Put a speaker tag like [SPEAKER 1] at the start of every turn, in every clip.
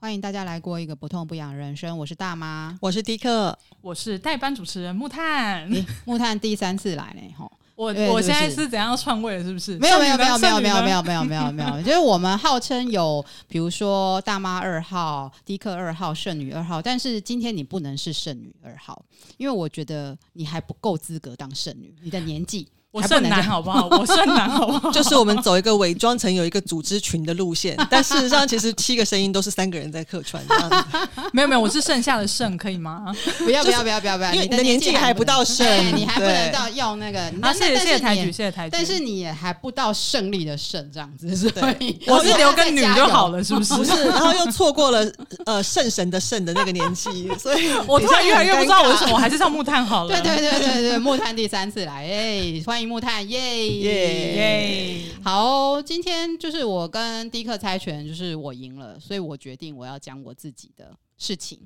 [SPEAKER 1] 欢迎大家来过一个不痛不痒的人生。我是大妈，
[SPEAKER 2] 我是迪克，
[SPEAKER 3] 我是代班主持人木炭。
[SPEAKER 1] 木炭第三次来呢，吼！
[SPEAKER 3] 我我现在是怎样篡位了？是不是？
[SPEAKER 1] 没有没有没有没有没有没有没有没有没有，就是我们号称有，比如说大妈二号、迪克二号、剩女二号，但是今天你不能是剩女二号，因为我觉得你还不够资格当剩女，你的年纪。
[SPEAKER 3] 我剩男好不好？我剩男好不好？
[SPEAKER 2] 就是我们走一个伪装成有一个组织群的路线，但事实上其实七个声音都是三个人在客串这样子。
[SPEAKER 3] 没有没有，我是剩下的剩，可以吗？
[SPEAKER 1] 不要不要不要不要不要，
[SPEAKER 2] 因为你的年纪还不到剩，
[SPEAKER 1] 你还不能到要那个。
[SPEAKER 3] 啊，谢谢谢谢抬举，谢谢抬举。
[SPEAKER 1] 但是你也还不到胜利的胜这样子，所以
[SPEAKER 3] 我是留个女就好了，是不是？
[SPEAKER 2] 不是，然后又错过了呃圣神的圣的那个年纪，所以
[SPEAKER 3] 我突然越来越不知道为什么，我还是上木炭好了。
[SPEAKER 1] 对对对对对，木炭第三次来，哎，欢迎木炭，耶。
[SPEAKER 2] 耶耶！
[SPEAKER 1] 好，今天就是我跟迪克猜拳，就是我赢了，所以我决定我要讲我自己的事情。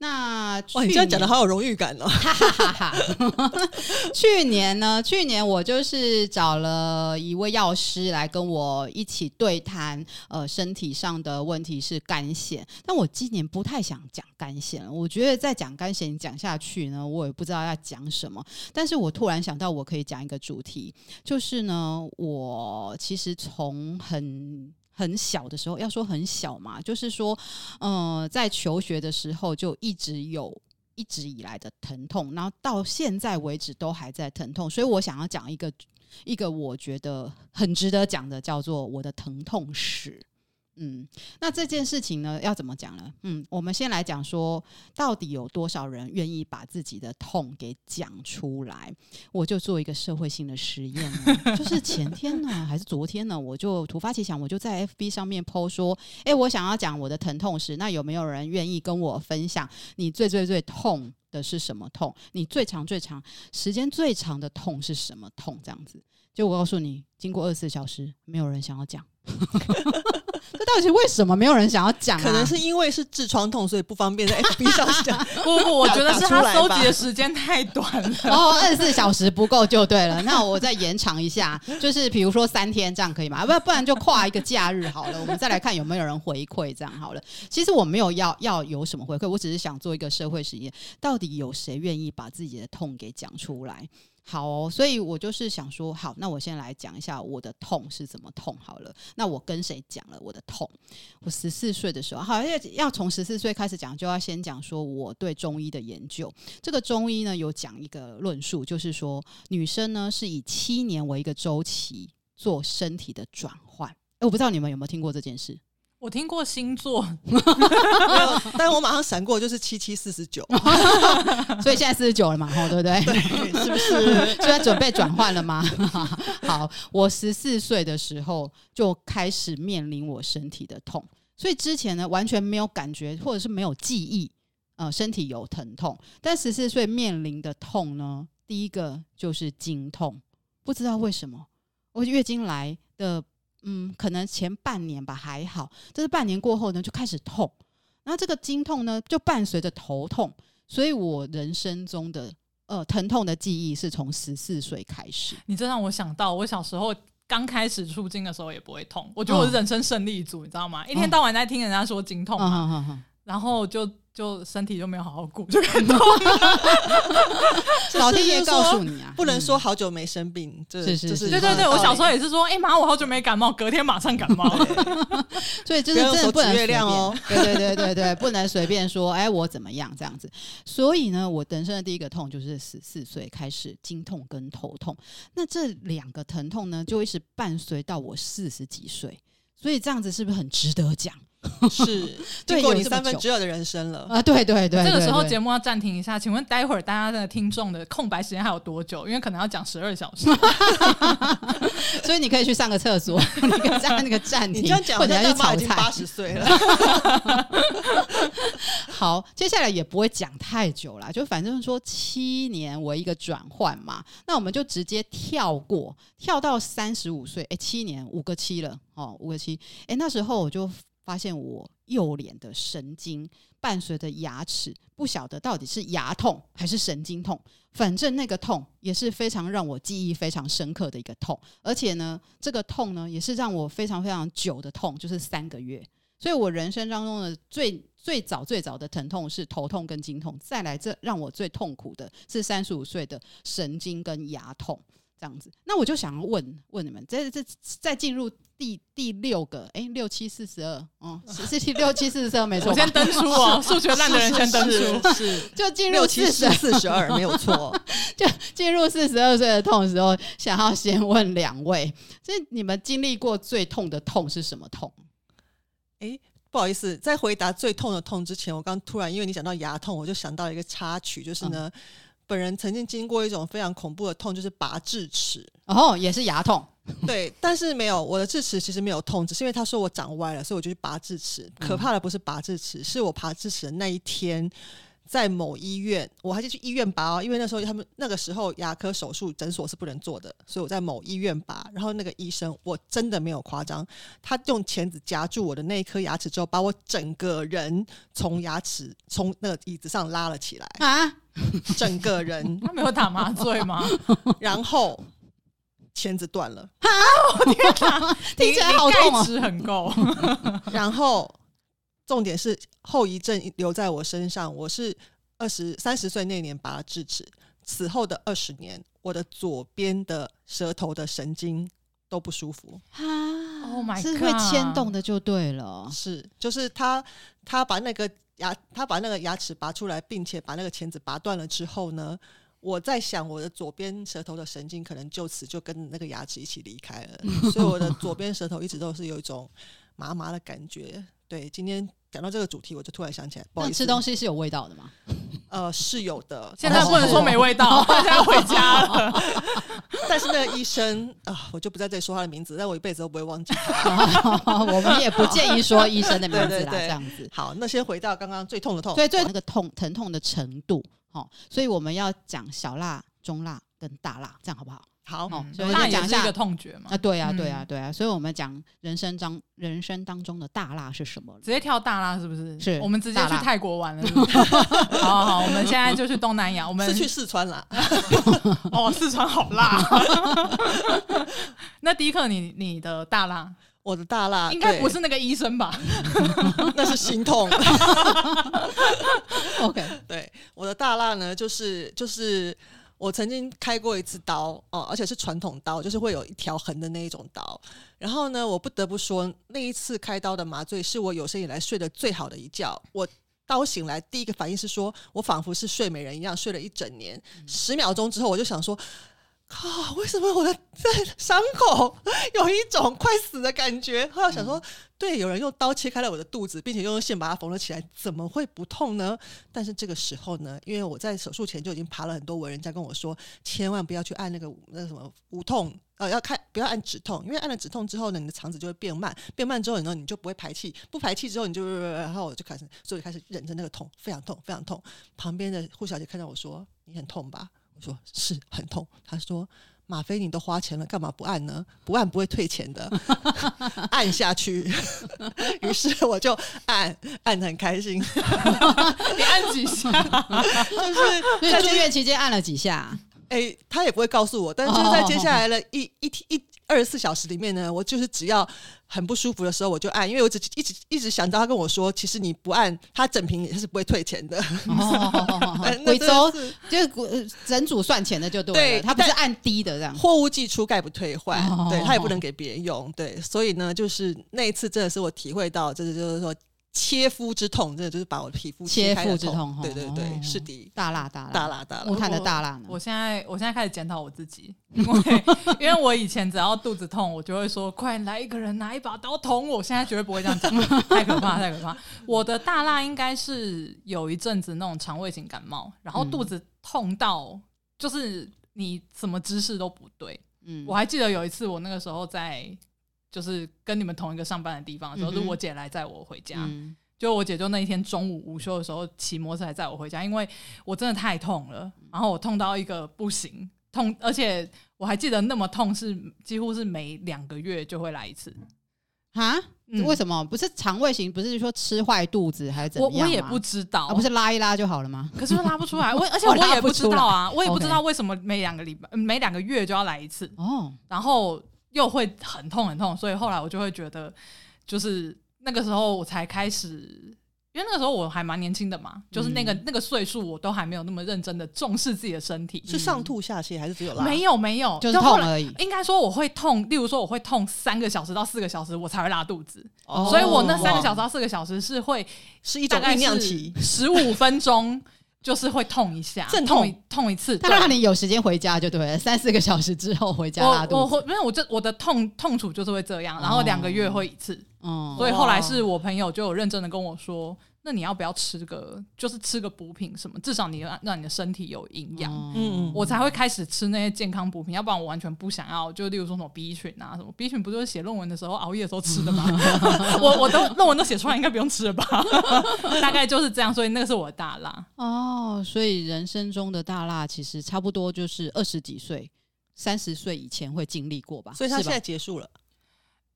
[SPEAKER 1] 那
[SPEAKER 2] 哇，你这样讲的好有荣誉感哦！
[SPEAKER 1] 哈哈哈哈 去年呢，去年我就是找了一位药师来跟我一起对谈，呃，身体上的问题是肝腺，但我今年不太想讲肝癬，我觉得再讲肝腺讲下去呢，我也不知道要讲什么。但是我突然想到，我可以讲一个主题，就是呢，我其实从很。很小的时候，要说很小嘛，就是说，呃，在求学的时候就一直有一直以来的疼痛，然后到现在为止都还在疼痛，所以我想要讲一个一个我觉得很值得讲的，叫做我的疼痛史。嗯，那这件事情呢，要怎么讲呢？嗯，我们先来讲说，到底有多少人愿意把自己的痛给讲出来？我就做一个社会性的实验，就是前天呢，还是昨天呢，我就突发奇想，我就在 FB 上面 po 说，诶，我想要讲我的疼痛史，那有没有人愿意跟我分享你最最最痛的是什么痛？你最长最长时间最长的痛是什么痛？这样子，就我告诉你，经过二十四小时，没有人想要讲。这到底是为什么没有人想要讲啊？
[SPEAKER 2] 可能是因为是痔疮痛，所以不方便在 FB 上讲。
[SPEAKER 3] 不不，我觉得是他收集的时间太短了。
[SPEAKER 1] 哦，二十四小时不够就对了。那我再延长一下，就是比如说三天这样可以吗？不，不然就跨一个假日好了。我们再来看有没有人回馈这样好了。其实我没有要要有什么回馈，我只是想做一个社会实验，到底有谁愿意把自己的痛给讲出来？好哦，所以我就是想说，好，那我先来讲一下我的痛是怎么痛好了。那我跟谁讲了我的痛？我十四岁的时候，好，要要从十四岁开始讲，就要先讲说我对中医的研究。这个中医呢，有讲一个论述，就是说女生呢是以七年为一个周期做身体的转换。诶，我不知道你们有没有听过这件事。
[SPEAKER 3] 我听过星座，
[SPEAKER 2] 但我马上闪过，就是七七四十九
[SPEAKER 1] 所以现在四十九了嘛，吼，对不对？
[SPEAKER 2] 对，是不是？
[SPEAKER 1] 现在准备转换了吗？好，我十四岁的时候就开始面临我身体的痛，所以之前呢完全没有感觉，或者是没有记忆，呃，身体有疼痛。但十四岁面临的痛呢，第一个就是经痛，不知道为什么，我月经来的。嗯，可能前半年吧还好，但是半年过后呢就开始痛，然后这个经痛呢就伴随着头痛，所以我人生中的呃疼痛的记忆是从十四岁开始。
[SPEAKER 3] 你这让我想到，我小时候刚开始出经的时候也不会痛，我觉得我是人生胜利组，你知道吗？一天到晚在听人家说经痛嘛，然后就。就身体就没有好好顾，就很痛。
[SPEAKER 1] 老天爷告诉你啊，
[SPEAKER 2] 不能说好久没生病。这是是是，
[SPEAKER 3] 对对对，我小时候也是说，哎妈，我好久没感冒，隔天马上感冒。
[SPEAKER 1] 所以就是真的不能随便哦。对对对对对，不能随便说，哎，我怎么样这样子。所以呢，我人生的第一个痛就是十四岁开始经痛跟头痛，那这两个疼痛呢，就一直伴随到我四十几岁。所以这样子是不是很值得讲？
[SPEAKER 2] 是，经过你三分之二的人生了
[SPEAKER 1] 啊！对对对，
[SPEAKER 3] 这个时候节目要暂停一下，请问待会儿大家的听众的空白时间还有多久？因为可能要讲十二小时，
[SPEAKER 1] 所以你可以去上个厕所，你可以按那个暂停，或者要去炒菜。
[SPEAKER 2] 八十岁了，
[SPEAKER 1] 好，接下来也不会讲太久了，就反正说七年为一个转换嘛，那我们就直接跳过，跳到三十五岁，哎，七年五个七了哦，五个七，哎，那时候我就。发现我右脸的神经伴随着牙齿，不晓得到底是牙痛还是神经痛，反正那个痛也是非常让我记忆非常深刻的一个痛，而且呢，这个痛呢也是让我非常非常久的痛，就是三个月。所以我人生当中的最最早最早的疼痛是头痛跟经痛，再来这让我最痛苦的是三十五岁的神经跟牙痛。这样子，那我就想要问问你们，这这再进入第第六个，哎、欸，六七四十二，嗯，是是六七四十二，没错。
[SPEAKER 3] 我先登出哦，数学烂的人先登出，
[SPEAKER 2] 是
[SPEAKER 1] 就进入四十
[SPEAKER 2] 四十二，没有错。
[SPEAKER 1] 就进入四十二岁的痛的时候，想要先问两位，所以你们经历过最痛的痛是什么痛？
[SPEAKER 2] 哎、欸，不好意思，在回答最痛的痛之前，我刚突然因为你讲到牙痛，我就想到一个插曲，就是呢。嗯本人曾经经过一种非常恐怖的痛，就是拔智齿，
[SPEAKER 1] 哦，也是牙痛，
[SPEAKER 2] 对，但是没有我的智齿其实没有痛，只是因为他说我长歪了，所以我就去拔智齿。可怕的不是拔智齿，是我拔智齿的那一天。在某医院，我还是去医院拔哦，因为那时候他们那个时候牙科手术诊所是不能做的，所以我在某医院拔。然后那个医生，我真的没有夸张，他用钳子夹住我的那一颗牙齿之后，把我整个人从牙齿从那个椅子上拉了起来啊，整个人。
[SPEAKER 3] 他没有打麻醉吗？
[SPEAKER 2] 然后钳子断了
[SPEAKER 1] 啊！我天哪，听起来好痛啊！
[SPEAKER 3] 吃很够，
[SPEAKER 2] 然后。重点是后遗症留在我身上。我是二十三十岁那年拔了智齿，此后的二十年，我的左边的舌头的神经都不舒服
[SPEAKER 1] 啊！Oh my God，是会牵动的就对了。
[SPEAKER 2] 是，就是他他把那个牙他把那个牙齿拔出来，并且把那个钳子拔断了之后呢，我在想我的左边舌头的神经可能就此就跟那个牙齿一起离开了，所以我的左边舌头一直都是有一种麻麻的感觉。对，今天。讲到这个主题，我就突然想起来，不好意思，
[SPEAKER 1] 吃东西是有味道的吗？
[SPEAKER 2] 呃，是有的。
[SPEAKER 3] 现在不能说没味道，现在要回家了。
[SPEAKER 2] 但是那个医生啊、呃，我就不在这里说他的名字，但我一辈子都不会忘记
[SPEAKER 1] 我们也不建议说医生的名字啦，
[SPEAKER 2] 对对对，
[SPEAKER 1] 这样子。
[SPEAKER 2] 好，那先回到刚刚最痛的痛，
[SPEAKER 1] 所以最那个痛疼痛的程度，好，所以我们要讲小辣、中辣跟大辣，这样好不好？
[SPEAKER 2] 好，
[SPEAKER 3] 嗯、所以讲一下一个痛觉嘛。
[SPEAKER 1] 啊，对啊，对啊，对啊，所以我们讲人生当人生当中的大辣是什么？
[SPEAKER 3] 直接跳大辣是不是？
[SPEAKER 1] 是，
[SPEAKER 3] 我们直接去泰国玩了是不是。好好，我们现在就去东南亚，我们
[SPEAKER 2] 是去四川啦。
[SPEAKER 3] 哦，四川好辣。那迪克，你你的大辣，
[SPEAKER 2] 我的大辣
[SPEAKER 3] 应该不是那个医生吧？
[SPEAKER 2] 那是心痛。
[SPEAKER 1] OK，
[SPEAKER 2] 对，我的大辣呢，就是就是。我曾经开过一次刀哦，而且是传统刀，就是会有一条横的那一种刀。然后呢，我不得不说，那一次开刀的麻醉是我有生以来睡得最好的一觉。我刀醒来第一个反应是说，我仿佛是睡美人一样睡了一整年。十秒钟之后，我就想说。靠！为什么我的这伤口有一种快死的感觉？后来想说，对，有人用刀切开了我的肚子，并且用线把它缝了起来，怎么会不痛呢？但是这个时候呢，因为我在手术前就已经爬了很多文，人家跟我说，千万不要去按那个那什么无痛，呃，要看不要按止痛，因为按了止痛之后呢，你的肠子就会变慢，变慢之后呢，你就不会排气，不排气之后你就，然后我就开始，所以开始忍着那个痛，非常痛，非常痛。旁边的护小姐看到我说：“你很痛吧？”我说是很痛，他说吗啡你都花钱了，干嘛不按呢？不按不会退钱的，按下去。于是我就按，按的很开心。
[SPEAKER 3] 你按几下？
[SPEAKER 1] 就是在住院期间按了几下。
[SPEAKER 2] 哎、欸，他也不会告诉我，但是就是在接下来的一一天一二十四小时里面呢，我就是只要很不舒服的时候我就按，因为我只一直一直想到他跟我说，其实你不按，他整瓶也是不会退钱的。
[SPEAKER 1] 贵州就是整组算钱的就对了，对，他不是按低的这样。
[SPEAKER 2] 货物寄出概不退换，对他也不能给别人用，对，所以呢，就是那一次真的是我体会到，就是就是说。切肤之痛，真的就是把我的皮肤切开之痛，对对对，哦、是的，
[SPEAKER 1] 大辣大辣
[SPEAKER 2] 大辣大辣，
[SPEAKER 1] 木炭的大辣呢。
[SPEAKER 3] 我现在我现在开始检讨我自己，因为 因为我以前只要肚子痛，我就会说快来一个人拿一把刀捅我。现在绝对不会这样讲，太可怕太可怕。我的大辣应该是有一阵子那种肠胃型感冒，然后肚子痛到就是你什么姿势都不对。嗯，我还记得有一次我那个时候在。就是跟你们同一个上班的地方的时候，嗯、是我姐来载我回家。嗯、就我姐就那一天中午午休的时候骑摩托车来载我回家，因为我真的太痛了，然后我痛到一个不行，痛，而且我还记得那么痛是几乎是每两个月就会来一次。
[SPEAKER 1] 啊？嗯、为什么？不是肠胃型？不是说吃坏肚子还是怎么样？
[SPEAKER 3] 我我也不知道，
[SPEAKER 1] 啊、不是拉一拉就好了吗？
[SPEAKER 3] 可是拉不出来，我 而且我也不知道啊，我也不知道为什么每两个礼拜、每两个月就要来一次。哦，然后。又会很痛很痛，所以后来我就会觉得，就是那个时候我才开始。因为那个时候我还蛮年轻的嘛，就是那个、嗯、那个岁数，我都还没有那么认真的重视自己的身体。
[SPEAKER 2] 是上吐下泻还是只有拉？
[SPEAKER 3] 没有没有，
[SPEAKER 1] 就是痛而已。
[SPEAKER 3] 应该说我会痛，例如说我会痛三个小时到四个小时，我才会拉肚子。哦、所以我那三个小时到四个小时是会
[SPEAKER 2] 是一种酝酿期，
[SPEAKER 3] 十五分钟就是会痛一下，阵痛痛一次。
[SPEAKER 1] 他让你有时间回家就对了，三四个小时之后回家拉肚子。
[SPEAKER 3] 我我因为我这我的痛痛楚就是会这样，然后两个月会一次。哦、所以后来是我朋友就有认真的跟我说。那你要不要吃个，就是吃个补品什么？至少你让让你的身体有营养，嗯，我才会开始吃那些健康补品。要不然我完全不想要。就例如说什么 B 群啊，什么 B 群不就是写论文的时候熬夜的时候吃的吗？我我都论文都写出来，应该不用吃了吧？大概就是这样。所以那个是我的大辣
[SPEAKER 1] 哦。所以人生中的大辣其实差不多就是二十几岁、三十岁以前会经历过吧？
[SPEAKER 2] 所以他现在结束了。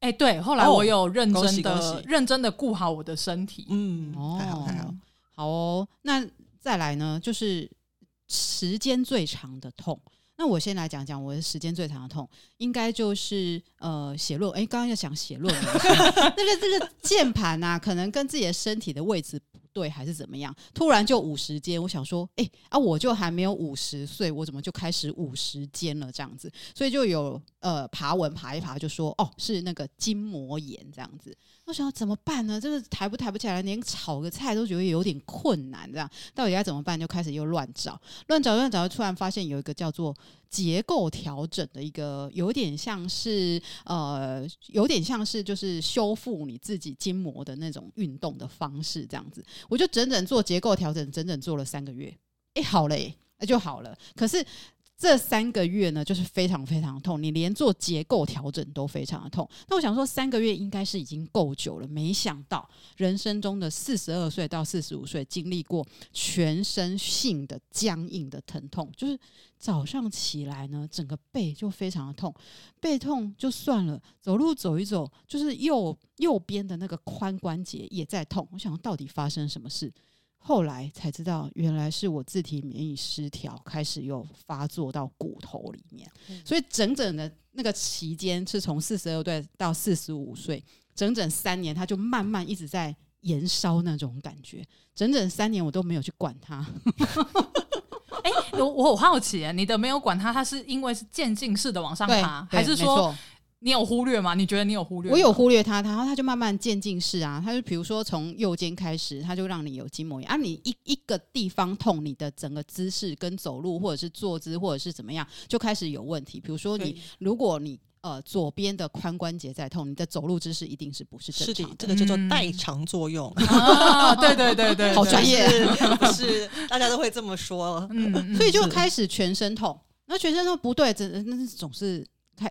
[SPEAKER 3] 哎，欸、对，后来我有认真的、认真的顾好我的身体。
[SPEAKER 2] 嗯，
[SPEAKER 1] 哦，太好，太好，好哦。那再来呢，就是时间最长的痛。那我先来讲讲我的时间最长的痛，应该就是呃写论。哎，刚刚要讲写论文，那个这个键盘啊，可能跟自己的身体的位置。对，还是怎么样？突然就五十肩，我想说，哎啊，我就还没有五十岁，我怎么就开始五十肩了？这样子，所以就有呃爬文爬一爬，就说哦，是那个筋膜炎这样子。我想要怎么办呢？这个抬不抬不起来，连炒个菜都觉得有点困难，这样到底该怎么办？就开始又乱找，乱找乱找，突然发现有一个叫做结构调整的一个，有点像是呃，有点像是就是修复你自己筋膜的那种运动的方式，这样子。我就整整做结构调整，整整做了三个月，哎，好嘞，那就好了。可是。这三个月呢，就是非常非常痛，你连做结构调整都非常的痛。那我想说，三个月应该是已经够久了，没想到人生中的四十二岁到四十五岁，经历过全身性的僵硬的疼痛，就是早上起来呢，整个背就非常的痛，背痛就算了，走路走一走，就是右右边的那个髋关节也在痛。我想到底发生什么事？后来才知道，原来是我自体免疫失调，开始又发作到骨头里面。嗯、所以整整的那个期间是从四十二岁到四十五岁，整整三年，他就慢慢一直在延烧那种感觉。整整三年我都没有去管它。
[SPEAKER 3] 哎、欸，我我好奇，你的没有管他，他是因为是渐进式的往上爬，还是说？你有忽略吗？你觉得你有忽略？
[SPEAKER 1] 我有忽略他，然后它就慢慢渐进式啊，他就比如说从右肩开始，他就让你有筋膜炎啊，你一一个地方痛，你的整个姿势跟走路或者是坐姿或者是怎么样，就开始有问题。比如说你，如果你呃左边的髋关节在痛，你的走路姿势一定是不是正常的？
[SPEAKER 2] 这个叫做代偿作用。
[SPEAKER 3] 啊，对对对对，
[SPEAKER 1] 好专业，
[SPEAKER 2] 不是大家都会这么说。
[SPEAKER 1] 嗯，所以就开始全身痛，那全身痛不对，这那是总是。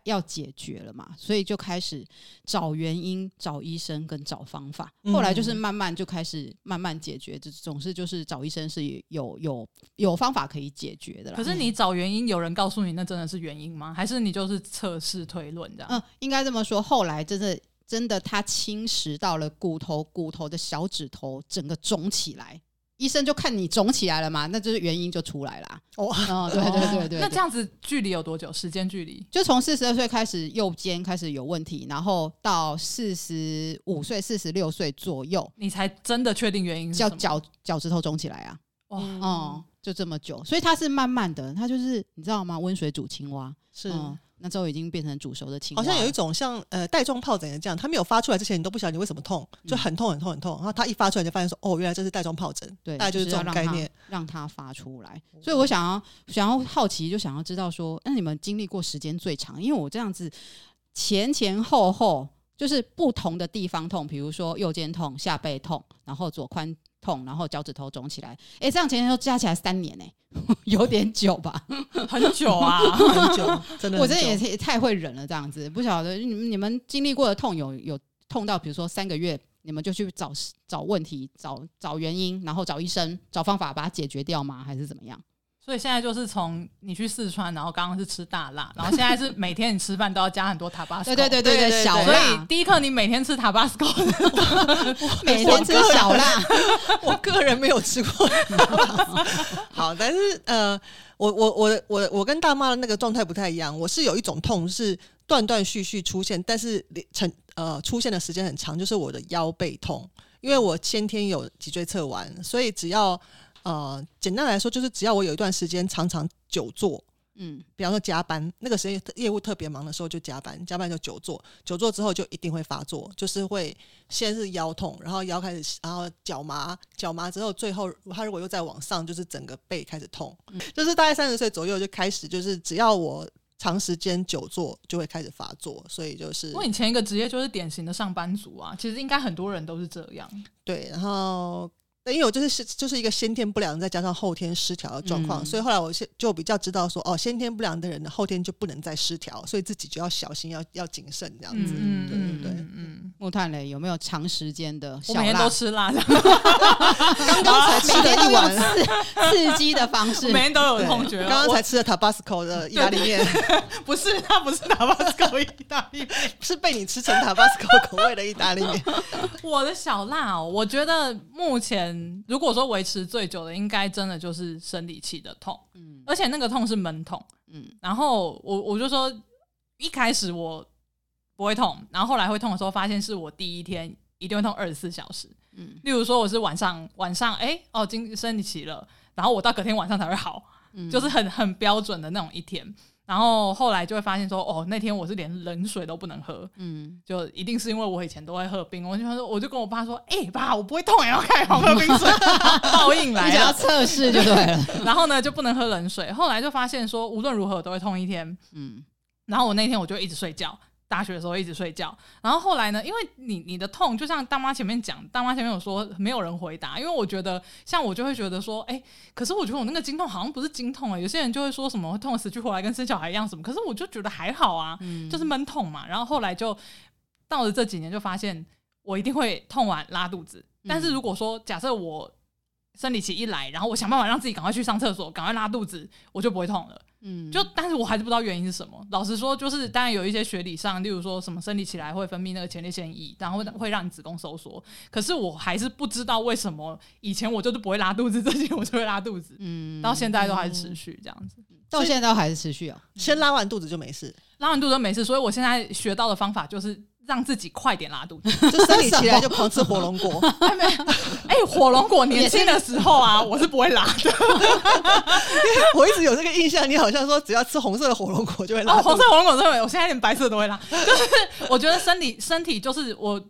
[SPEAKER 1] 要解决了嘛，所以就开始找原因、找医生跟找方法。后来就是慢慢就开始慢慢解决，这总是就是找医生是有有有方法可以解决的啦。
[SPEAKER 3] 可是你找原因，有人告诉你那真的是原因吗？还是你就是测试推论这样？
[SPEAKER 1] 嗯，应该这么说。后来真的真的，它侵蚀到了骨头，骨头的小指头整个肿起来。医生就看你肿起来了嘛，那就是原因就出来了。哦，哦，对对对对。
[SPEAKER 3] 那这样子距离有多久？时间距离？
[SPEAKER 1] 就从四十二岁开始，右肩开始有问题，然后到四十五岁、四十六岁左右，
[SPEAKER 3] 你才真的确定原因是什么？
[SPEAKER 1] 叫脚脚趾头肿起来啊。哇，哦，就这么久，所以它是慢慢的，它就是你知道吗？温水煮青蛙
[SPEAKER 2] 是。
[SPEAKER 1] 嗯那之后已经变成煮熟的青蛙，
[SPEAKER 2] 好像有一种像呃带状疱疹的这样，它没有发出来之前，你都不晓得你为什么痛，就很痛很痛很痛，然后它一发出来就发现说，哦，原来这是带状疱疹，
[SPEAKER 1] 对，
[SPEAKER 2] 大概就是这种概念，
[SPEAKER 1] 让它发出来。所以我想要想要好奇，就想要知道说，那你们经历过时间最长？因为我这样子前前后后就是不同的地方痛，比如说右肩痛、下背痛，然后左髋。痛，然后脚趾头肿起来，哎，这样前前后后加起来三年呢，有点久吧？
[SPEAKER 3] 很久啊，
[SPEAKER 2] 很久，真的，
[SPEAKER 1] 我真的也也太会忍了，这样子，不晓得你们你们经历过的痛有有痛到，比如说三个月，你们就去找找问题，找找原因，然后找医生，找方法把它解决掉吗？还是怎么样？
[SPEAKER 3] 所以现在就是从你去四川，然后刚刚是吃大辣，然后现在是每天你吃饭都要加很多塔巴斯。
[SPEAKER 1] 对对对对对，小辣。
[SPEAKER 3] 所以第一课你每天吃塔巴斯，
[SPEAKER 1] 每天吃小辣。
[SPEAKER 2] 我个人没有吃过。好，但是呃，我我我我我跟大妈的那个状态不太一样，我是有一种痛是。断断续续出现，但是成呃出现的时间很长，就是我的腰背痛，因为我先天有脊椎侧弯，所以只要呃简单来说，就是只要我有一段时间常常久坐。嗯，比方说加班，那个时间业务特别忙的时候就加班，加班就久坐，久坐之后就一定会发作，就是会先是腰痛，然后腰开始，然后脚麻，脚麻之后，最后他如果又再往上，就是整个背开始痛，嗯、就是大概三十岁左右就开始，就是只要我长时间久坐就会开始发作，所以就是。我
[SPEAKER 3] 以前一个职业就是典型的上班族啊，其实应该很多人都是这样。
[SPEAKER 2] 对，然后。因为我就是是就是一个先天不良，再加上后天失调的状况，嗯、所以后来我先就比较知道说，哦，先天不良的人的后天就不能再失调，所以自己就要小心，要要谨慎这样子。嗯、对对对。
[SPEAKER 1] 嗯，木炭雷有没有长时间的小辣？
[SPEAKER 3] 我每天都吃辣的，
[SPEAKER 2] 刚刚才吃了一碗
[SPEAKER 1] 刺激的方式，
[SPEAKER 3] 每天都有痛觉。
[SPEAKER 2] 刚刚才吃了 Tabasco 的意大利面，
[SPEAKER 3] 不是，它不是 Tabasco 意大利面，
[SPEAKER 2] 是被你吃成 Tabasco 口味的意大利面。
[SPEAKER 3] 我的小辣哦，我觉得目前。如果说维持最久的，应该真的就是生理期的痛，嗯，而且那个痛是闷痛，嗯，然后我我就说，一开始我不会痛，然后后来会痛的时候，发现是我第一天一定会痛二十四小时，嗯，例如说我是晚上晚上，哎、欸，哦，经生理期了，然后我到隔天晚上才会好，嗯，就是很很标准的那种一天。然后后来就会发现说，哦，那天我是连冷水都不能喝，嗯，就一定是因为我以前都会喝冰，我就说，我就跟我爸说，哎、欸，爸，我不会痛，也要开好喝冰水，报应来了，
[SPEAKER 1] 想要测试就对了。
[SPEAKER 3] 然后呢，就不能喝冷水。后来就发现说，无论如何都会痛一天，嗯，然后我那天我就一直睡觉。大学的时候一直睡觉，然后后来呢？因为你你的痛，就像大妈前面讲，大妈前面有说没有人回答，因为我觉得像我就会觉得说，哎、可是我觉得我那个经痛好像不是经痛啊、有些人就会说什么痛死去活来，跟生小孩一样什么，可是我就觉得还好啊，就是闷痛嘛。然后后来就到了这几年，就发现我一定会痛完拉肚子，但是如果说假设我生理期一来，然后我想办法让自己赶快去上厕所，赶快拉肚子，我就不会痛了。嗯，就但是我还是不知道原因是什么。老实说，就是当然有一些学理上，例如说什么生理起来会分泌那个前列腺液，然后会会让你子宫收缩。可是我还是不知道为什么以前我就是不会拉肚子，最近我就会拉肚子。嗯，到现在都还是持续这样子，
[SPEAKER 1] 到现在都还是持续啊。
[SPEAKER 2] 先拉完肚子就没事，
[SPEAKER 3] 拉完肚子就没事。所以我现在学到的方法就是。让自己快点拉肚子，
[SPEAKER 2] 就生理期来就狂吃火龙果。
[SPEAKER 3] 哎，没有，哎，火龙果年轻的时候啊，我是不会拉的。
[SPEAKER 2] 我一直有这个印象，你好像说只要吃红色的火龙果就会拉。哦，
[SPEAKER 3] 红色火龙果都会，我现在连白色都会拉。就是我觉得身体身体就是我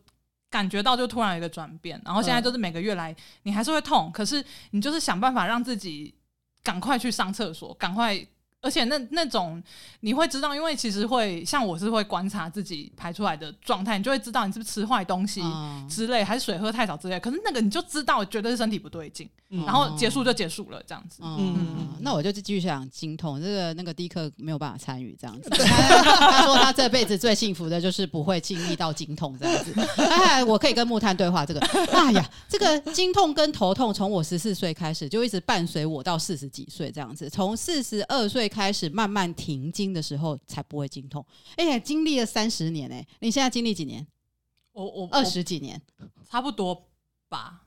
[SPEAKER 3] 感觉到就突然有一个转变，然后现在就是每个月来你还是会痛，可是你就是想办法让自己赶快去上厕所，赶快。而且那那种你会知道，因为其实会像我是会观察自己排出来的状态，你就会知道你是不是吃坏东西之类，还是水喝太少之类。可是那个你就知道，绝对是身体不对劲，嗯、然后结束就结束了这样子。
[SPEAKER 1] 嗯，那我就继续想经痛，这个那个迪克没有办法参与这样子。他说他这辈子最幸福的就是不会经历到经痛这样子。哎，我可以跟木炭对话这个。哎呀，这个经痛跟头痛从我十四岁开始就一直伴随我到四十几岁这样子，从四十二岁。开始慢慢停经的时候才不会经痛，哎、欸，经历了三十年哎、欸，你现在经历几年？
[SPEAKER 3] 我我
[SPEAKER 1] 二十几年，
[SPEAKER 3] 差不多吧。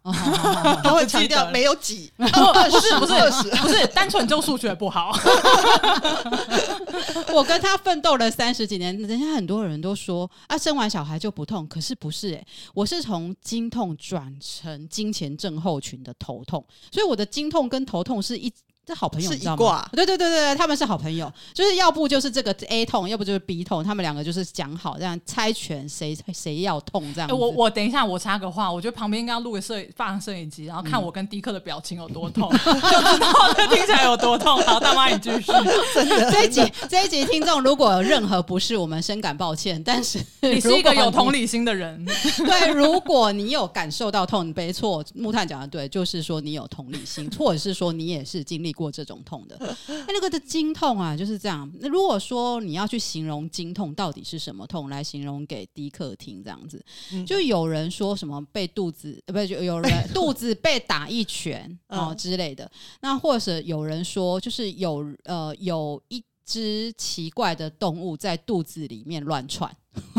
[SPEAKER 2] 他会强调没有几，不
[SPEAKER 3] 是不是二十，不是单纯就数学不好。
[SPEAKER 1] 我跟他奋斗了三十几年，人家很多人都说啊，生完小孩就不痛，可是不是哎、欸，我是从经痛转成经前症候群的头痛，所以我的经痛跟头痛是一。这好朋友，你知道吗？对对对对，他们是好朋友，就是要不就是这个 A 痛，要不就是 B 痛，他们两个就是讲好这样猜拳，谁谁要痛这样。
[SPEAKER 3] 我我等一下，我插个话，我觉得旁边应该要录个摄放摄影机，然后看我跟迪克的表情有多痛，就知道这听起来有多痛。好，大妈你继续。
[SPEAKER 1] 真的，这一集这一集听众如果有任何不适，我们深感抱歉。但是
[SPEAKER 3] 你是一个有同理心的人，
[SPEAKER 1] 对，如果你有感受到痛，没错，木炭讲的对，就是说你有同理心，或者是说你也是经历过这种痛的，那那个的经痛啊，就是这样。那如果说你要去形容经痛到底是什么痛，来形容给迪克听，这样子，就有人说什么被肚子，呃，不，就有人 肚子被打一拳哦之类的。那或者有人说，就是有呃有一只奇怪的动物在肚子里面乱窜。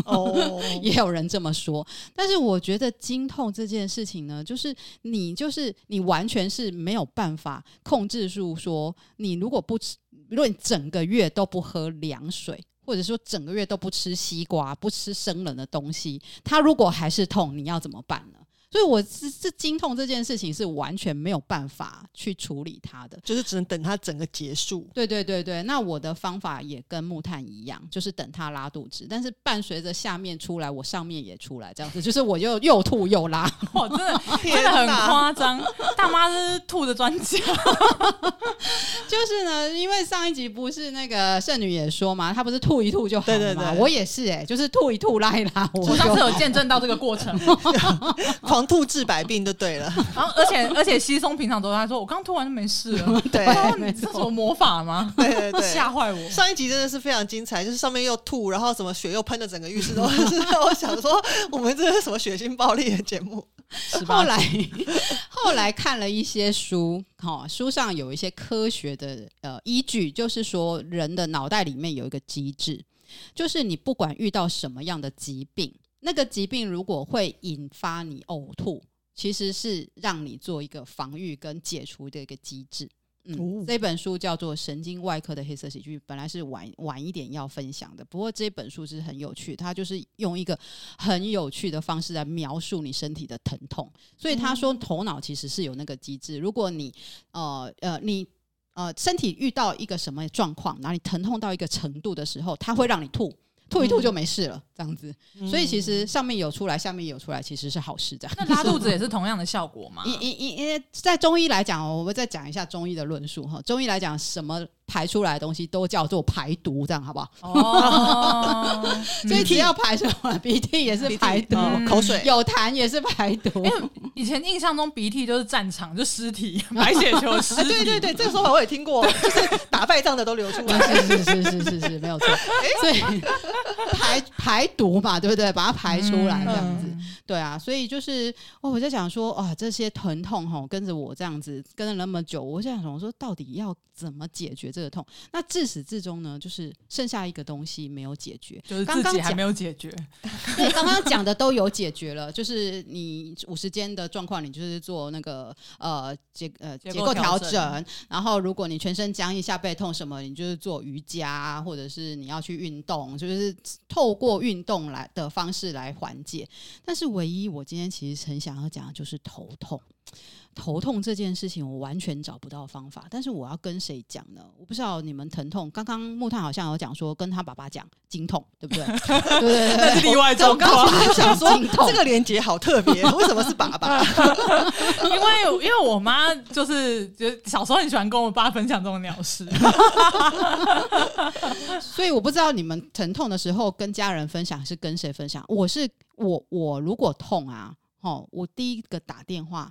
[SPEAKER 1] 哦，也有人这么说，但是我觉得经痛这件事情呢，就是你就是你完全是没有办法控制住，说你如果不吃，如果你整个月都不喝凉水。或者说整个月都不吃西瓜、不吃生冷的东西，他如果还是痛，你要怎么办呢？所以，我是这经痛这件事情是完全没有办法去处理它的，
[SPEAKER 2] 就是只能等它整个结束。
[SPEAKER 1] 对对对对，那我的方法也跟木炭一样，就是等它拉肚子，但是伴随着下面出来，我上面也出来，这样子，就是我就又吐又拉，
[SPEAKER 3] 哇，真的 真的很夸张。大妈是吐的专家，
[SPEAKER 1] 就是呢，因为上一集不是那个圣女也说嘛，她不是吐一吐就好了嘛，对对对，我也是哎、欸，就是吐一吐拉一拉，我
[SPEAKER 3] 上次有见证到这个过程。
[SPEAKER 2] 吐治百病就对了，
[SPEAKER 3] 然后而且而且稀松平常都他说我刚吐完就没事了，
[SPEAKER 2] 对，
[SPEAKER 3] 你这是什么魔法吗？
[SPEAKER 2] 对对对，吓
[SPEAKER 3] 坏我！
[SPEAKER 2] 上一集真的是非常精彩，就是上面又吐，然后什么血又喷的整个浴室都是。我想说，我们这是什么血腥暴力的节目？
[SPEAKER 1] 后来 后来看了一些书，哈，书上有一些科学的呃依据，就是说人的脑袋里面有一个机制，就是你不管遇到什么样的疾病。那个疾病如果会引发你呕吐，其实是让你做一个防御跟解除的一个机制。嗯，哦、这本书叫做《神经外科的黑色喜剧》，本来是晚晚一点要分享的，不过这本书是很有趣，它就是用一个很有趣的方式来描述你身体的疼痛。所以他说，头脑其实是有那个机制，如果你呃呃你呃身体遇到一个什么状况，然后你疼痛到一个程度的时候，它会让你吐。吐一吐就没事了，这样子，所以其实上面有出来，下面有出来，其实是好事。这样，
[SPEAKER 3] 那拉肚子也是同样的效果吗？
[SPEAKER 1] 因因因因为在中医来讲，我们再讲一下中医的论述哈。中医来讲，什么排出来的东西都叫做排毒，这样好不好？
[SPEAKER 3] 哦，
[SPEAKER 1] 所以只要排什么鼻涕也是排毒，
[SPEAKER 2] 口水
[SPEAKER 1] 有痰也是排毒。
[SPEAKER 3] 因为以前印象中鼻涕就是战场，就尸体 白血球尸体。
[SPEAKER 2] 对对对，这个说法我也听过，就是打败仗的都流出来。
[SPEAKER 1] 是是是是是是，没有错。所以。排排毒嘛，对不对？把它排出来这样子，嗯、对啊。所以就是，哦，我在想说，啊，这些疼痛吼，跟着我这样子跟了那么久，我在想说，我说到底要怎么解决这个痛？那自始至终呢，就是剩下一个东西没有解决，
[SPEAKER 3] 就是刚刚还没有解决。
[SPEAKER 1] 对，刚刚讲的都有解决了，就是你五十肩的状况，你就是做那个呃结呃结构调整，整然后如果你全身僵硬、下背痛什么，你就是做瑜伽，或者是你要去运动，就是。透过运动来的方式来缓解，但是唯一我今天其实很想要讲的就是头痛。头痛这件事情，我完全找不到方法。但是我要跟谁讲呢？我不知道你们疼痛。刚刚木炭好像有讲说，跟他爸爸讲经痛，对不对？对对对，
[SPEAKER 3] 那是例外状况。我刚
[SPEAKER 2] 刚想说，这个连结好特别，为什么是爸爸？
[SPEAKER 3] 因为因为我妈就是就小时候很喜欢跟我爸分享这种鸟事，
[SPEAKER 1] 所以我不知道你们疼痛的时候跟家人分享是跟谁分享。我是我我如果痛啊，哦，我第一个打电话。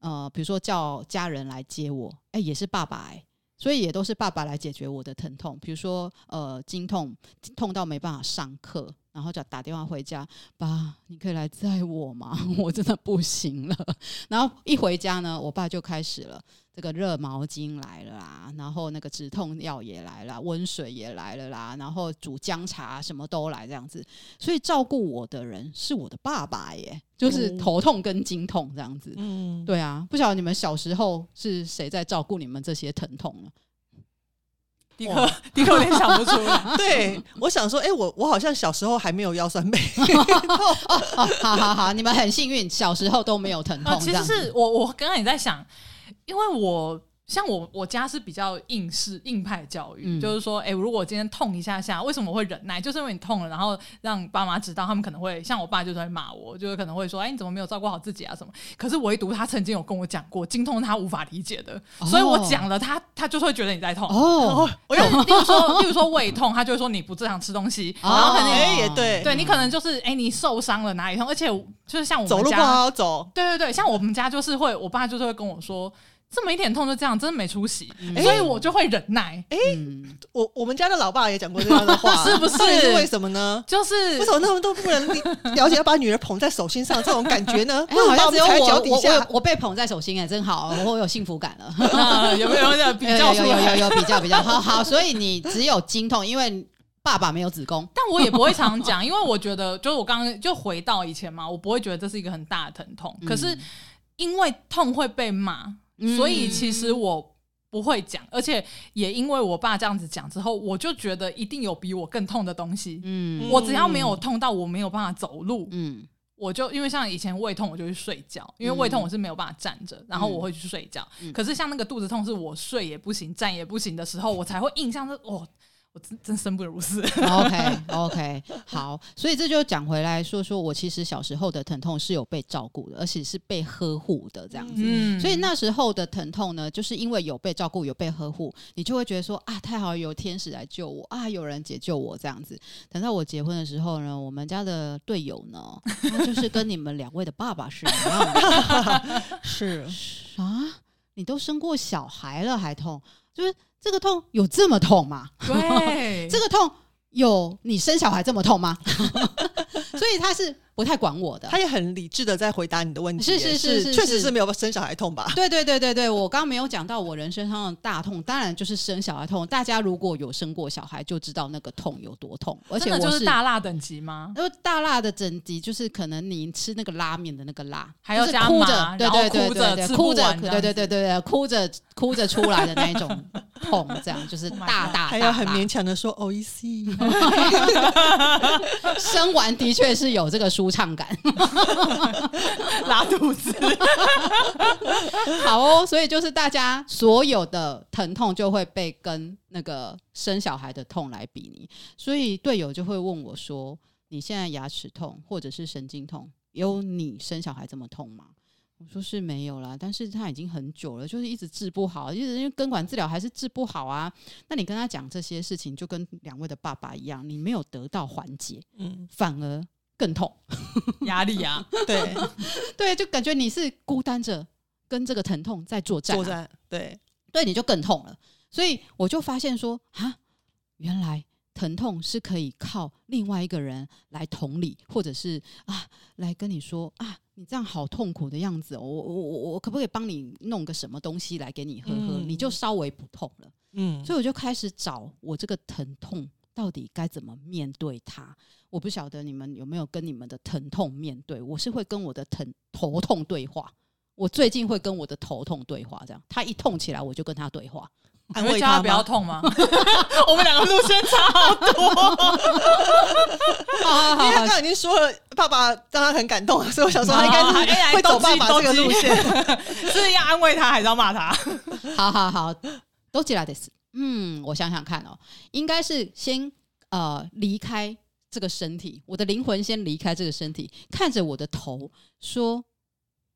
[SPEAKER 1] 呃，比如说叫家人来接我，哎，也是爸爸哎，所以也都是爸爸来解决我的疼痛。比如说，呃，经痛痛到没办法上课，然后就打电话回家，爸，你可以来载我吗？我真的不行了。然后一回家呢，我爸就开始了。这个热毛巾来了啦，然后那个止痛药也来了，温水也来了啦，然后煮姜茶什么都来这样子，所以照顾我的人是我的爸爸耶，就是头痛跟经痛这样子。嗯，对啊，不晓得你们小时候是谁在照顾你们这些疼痛呢？
[SPEAKER 3] 迪克，迪克 有点想不出来。
[SPEAKER 2] 对，我想说，哎，我我好像小时候还没有腰酸背
[SPEAKER 1] 痛。好好好，你们很幸运，小时候都没有疼痛。
[SPEAKER 3] 其实是我，我刚刚也在想。因为我像我我家是比较硬式硬派教育，嗯、就是说，哎、欸，如果今天痛一下下，为什么我会忍耐？就是因为你痛了，然后让爸妈知道，他们可能会像我爸就是会骂我，就是可能会说，哎、欸，你怎么没有照顾好自己啊什么？可是唯独他曾经有跟我讲过，经痛他无法理解的，哦、所以我讲了他，他就会觉得你在痛哦。我例如说，例如说胃痛，他就会说你不正常吃东西，哦、然后可能
[SPEAKER 2] 也对，
[SPEAKER 3] 对你可能就是哎、欸，你受伤了哪里痛？而且就是像我们家
[SPEAKER 2] 走路不好好走，
[SPEAKER 3] 对对对，像我们家就是会，我爸就是会跟我说。这么一点痛就这样，真的没出息，嗯、所以我就会忍耐。哎、
[SPEAKER 2] 嗯，我我们家的老爸也讲过这样的话，
[SPEAKER 3] 是 不是？
[SPEAKER 2] 是为什么呢？
[SPEAKER 3] 就是
[SPEAKER 2] 为什么他们都不能了解要把女儿捧在手心上这种感觉呢？
[SPEAKER 1] 哎，好像只有我，我我我被捧在手心，哎，真好，我有幸福感了。
[SPEAKER 3] 啊、有没有比较？
[SPEAKER 1] 有有有有比较比较好好，所以你只有经痛，因为爸爸没有子宫。
[SPEAKER 3] 但我也不会常讲，因为我觉得，就是我刚刚就回到以前嘛，我不会觉得这是一个很大的疼痛。可是因为痛会被骂。所以其实我不会讲，而且也因为我爸这样子讲之后，我就觉得一定有比我更痛的东西。嗯，我只要没有痛到我没有办法走路，嗯，我就因为像以前胃痛，我就去睡觉，因为胃痛我是没有办法站着，然后我会去睡觉。嗯，可是像那个肚子痛，是我睡也不行，站也不行的时候，我才会印象是哦。我真真生不如死。
[SPEAKER 1] OK OK，好，所以这就讲回来说说我其实小时候的疼痛是有被照顾的，而且是被呵护的这样子。嗯，所以那时候的疼痛呢，就是因为有被照顾，有被呵护，你就会觉得说啊，太好，有天使来救我啊，有人解救我这样子。等到我结婚的时候呢，我们家的队友呢，他就是跟你们两位的爸爸是一样的，
[SPEAKER 2] 是
[SPEAKER 1] 啊，你都生过小孩了还痛，就是。这个痛有这么痛吗？
[SPEAKER 3] 对，
[SPEAKER 1] 这个痛有你生小孩这么痛吗？所以他是。不太管我的，
[SPEAKER 2] 他也很理智的在回答你的问题。
[SPEAKER 1] 是是是是，
[SPEAKER 2] 确实是没有生小孩痛吧？
[SPEAKER 1] 对对对对对，我刚刚没有讲到我人生上的大痛，当然就是生小孩痛。大家如果有生过小孩，就知道那个痛有多痛。而且我
[SPEAKER 3] 是大辣等级吗？
[SPEAKER 1] 因为，大辣的等级就是可能你吃那个拉面的那个辣，
[SPEAKER 3] 还要加
[SPEAKER 1] 麻，对对对对对，哭着，对对对对对，哭着哭着出来的那一种 痛，这样就是大大
[SPEAKER 2] 还要很勉强的说哦，I see，
[SPEAKER 1] 生完的确是有这个舒畅感。
[SPEAKER 3] 拉肚子，
[SPEAKER 1] 好哦，所以就是大家所有的疼痛就会被跟那个生小孩的痛来比拟，所以队友就会问我说：“你现在牙齿痛或者是神经痛，有你生小孩这么痛吗？”我说是没有啦，但是他已经很久了，就是一直治不好，一直因为根管治疗还是治不好啊。那你跟他讲这些事情，就跟两位的爸爸一样，你没有得到缓解，嗯，反而。更痛，
[SPEAKER 3] 压力啊，
[SPEAKER 2] 对
[SPEAKER 1] 对，就感觉你是孤单着跟这个疼痛在作战，啊，
[SPEAKER 2] 作战，对
[SPEAKER 1] 对，你就更痛了。所以我就发现说，啊，原来疼痛是可以靠另外一个人来同理，或者是啊，来跟你说啊，你这样好痛苦的样子，我我我我可不可以帮你弄个什么东西来给你喝喝，嗯、你就稍微不痛了。嗯，所以我就开始找我这个疼痛到底该怎么面对它。我不晓得你们有没有跟你们的疼痛面对，我是会跟我的疼头痛对话。我最近会跟我的头痛对话，这样他一痛起来，我就跟他对话，
[SPEAKER 3] 安慰他不要痛吗？我们两个路线差好多。
[SPEAKER 2] 因为他刚刚已经说了，爸爸让他很感动，所以我想说他应该是会走爸爸这个路线，
[SPEAKER 3] 是要安慰他还是要骂他？
[SPEAKER 1] 好好好，都起来的是，嗯，我想想看哦，应该是先呃离开。这个身体，我的灵魂先离开这个身体，看着我的头说：“